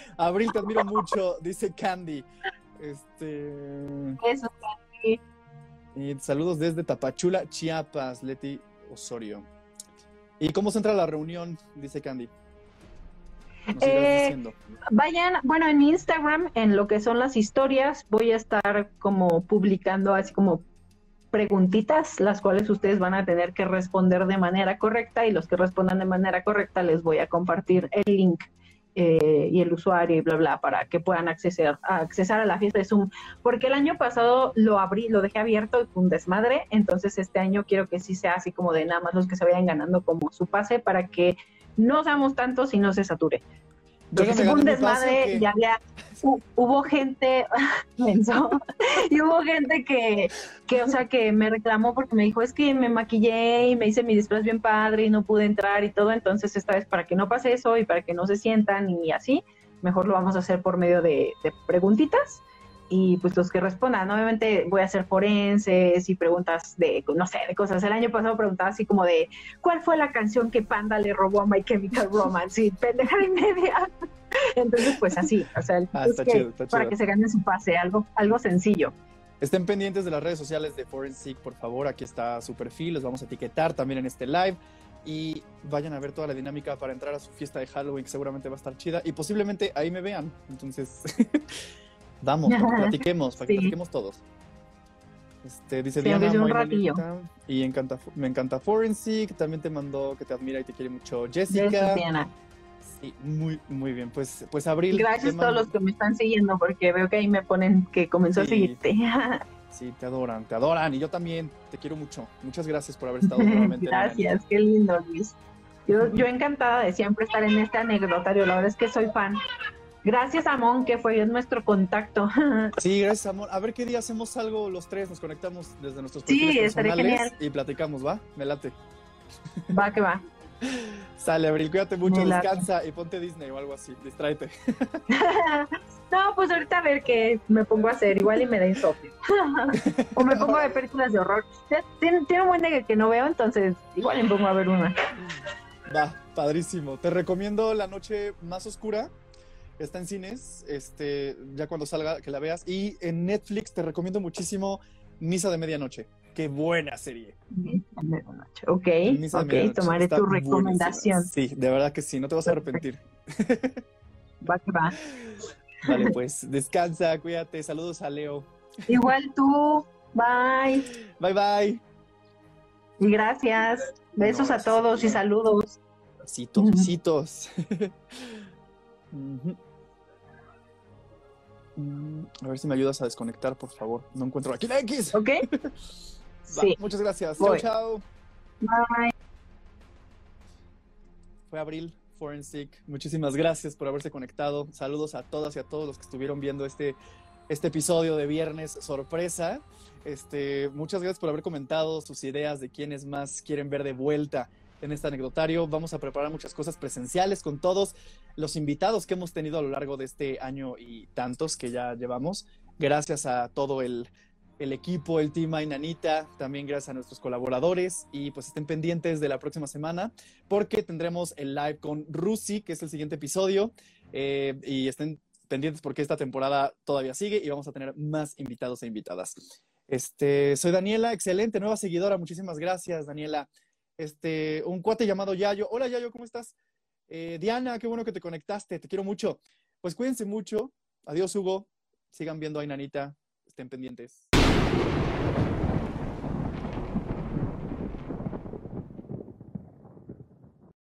Abril, te admiro mucho, dice Candy. Este. Eso, Candy. Y saludos desde Tapachula, Chiapas, Leti Osorio. ¿Y cómo se entra a la reunión? Dice Candy. Eh, vayan, bueno, en Instagram, en lo que son las historias, voy a estar como publicando así como preguntitas, las cuales ustedes van a tener que responder de manera correcta y los que respondan de manera correcta les voy a compartir el link eh, y el usuario y bla, bla, para que puedan acceder, accesar a la fiesta de Zoom. Porque el año pasado lo abrí, lo dejé abierto y un desmadre, entonces este año quiero que sí sea así como de nada más los que se vayan ganando como su pase para que no seamos tantos y no se sature. Fue un desmadre y había, hubo gente, y hubo gente que, que, o sea, que me reclamó porque me dijo, es que me maquillé y me hice mi disfraz bien padre y no pude entrar y todo, entonces esta vez para que no pase eso y para que no se sientan y así, mejor lo vamos a hacer por medio de, de preguntitas y pues los que respondan, obviamente voy a hacer forenses y preguntas de, no sé, de cosas. El año pasado preguntaba así como de, ¿cuál fue la canción que Panda le robó a My Chemical Romance? Y pendeja y media. Entonces, pues así, o sea, ah, para que se gane su pase, algo, algo sencillo. Estén pendientes de las redes sociales de Forensic, por favor, aquí está su perfil, los vamos a etiquetar también en este live y vayan a ver toda la dinámica para entrar a su fiesta de Halloween, que seguramente va a estar chida y posiblemente ahí me vean. Entonces, Vamos, para que platiquemos, para que platiquemos todos. Este, dice Diana, y encanta, me encanta Forensic, también te mandó que te admira y te quiere mucho Jessica. Diana. Sí, muy, muy bien. Pues, pues Abril. Gracias a todos los que me están siguiendo, porque veo que ahí me ponen que comenzó a seguirte. sí, te adoran, te adoran. Y yo también te quiero mucho. Muchas gracias por haber estado nuevamente. gracias, qué lindo, Luis. Yo, yo encantada de siempre estar en este anecdotario. La verdad es que soy fan. Gracias, Amón, que fue nuestro contacto. Sí, gracias, Amón. A ver qué día hacemos algo los tres, nos conectamos desde nuestros perfiles personales y platicamos, ¿va? Me late. Va que va. Sale, Abril, cuídate mucho, descansa y ponte Disney o algo así, distráete. no, pues ahorita a ver qué me pongo a hacer, igual y me da insomnio. o me pongo a ver películas de horror. Tiene, un buen día que no veo, entonces igual me pongo a ver una. Va, padrísimo. Te recomiendo La Noche Más Oscura Está en cines, este, ya cuando salga que la veas. Y en Netflix te recomiendo muchísimo Misa de Medianoche. Qué buena serie. Ok, ok, tomaré tu recomendación. Sí, de verdad que sí, no te vas a arrepentir. Va que va. Vale, pues descansa, cuídate. Saludos a Leo. Igual tú. Bye. Bye, bye. Y gracias. Besos a todos y saludos. Besitos, besitos. Mm, a ver si me ayudas a desconectar, por favor. No encuentro aquí la X. Ok. sí. Muchas gracias. Chao, chao. Bye. Fue Abril Forensic. Muchísimas gracias por haberse conectado. Saludos a todas y a todos los que estuvieron viendo este, este episodio de Viernes Sorpresa. Este, muchas gracias por haber comentado sus ideas de quiénes más quieren ver de vuelta en este anecdotario. Vamos a preparar muchas cosas presenciales con todos los invitados que hemos tenido a lo largo de este año y tantos que ya llevamos. Gracias a todo el, equipo, el team Ainanita, también gracias a nuestros colaboradores y pues estén pendientes de la próxima semana porque tendremos el live con Rusi, que es el siguiente episodio, eh, y estén pendientes porque esta temporada todavía sigue y vamos a tener más invitados e invitadas. Este, soy Daniela, excelente, nueva seguidora, muchísimas gracias Daniela este, un cuate llamado Yayo. Hola Yayo, ¿cómo estás? Eh, Diana, qué bueno que te conectaste, te quiero mucho. Pues cuídense mucho. Adiós Hugo, sigan viendo a Inanita, estén pendientes.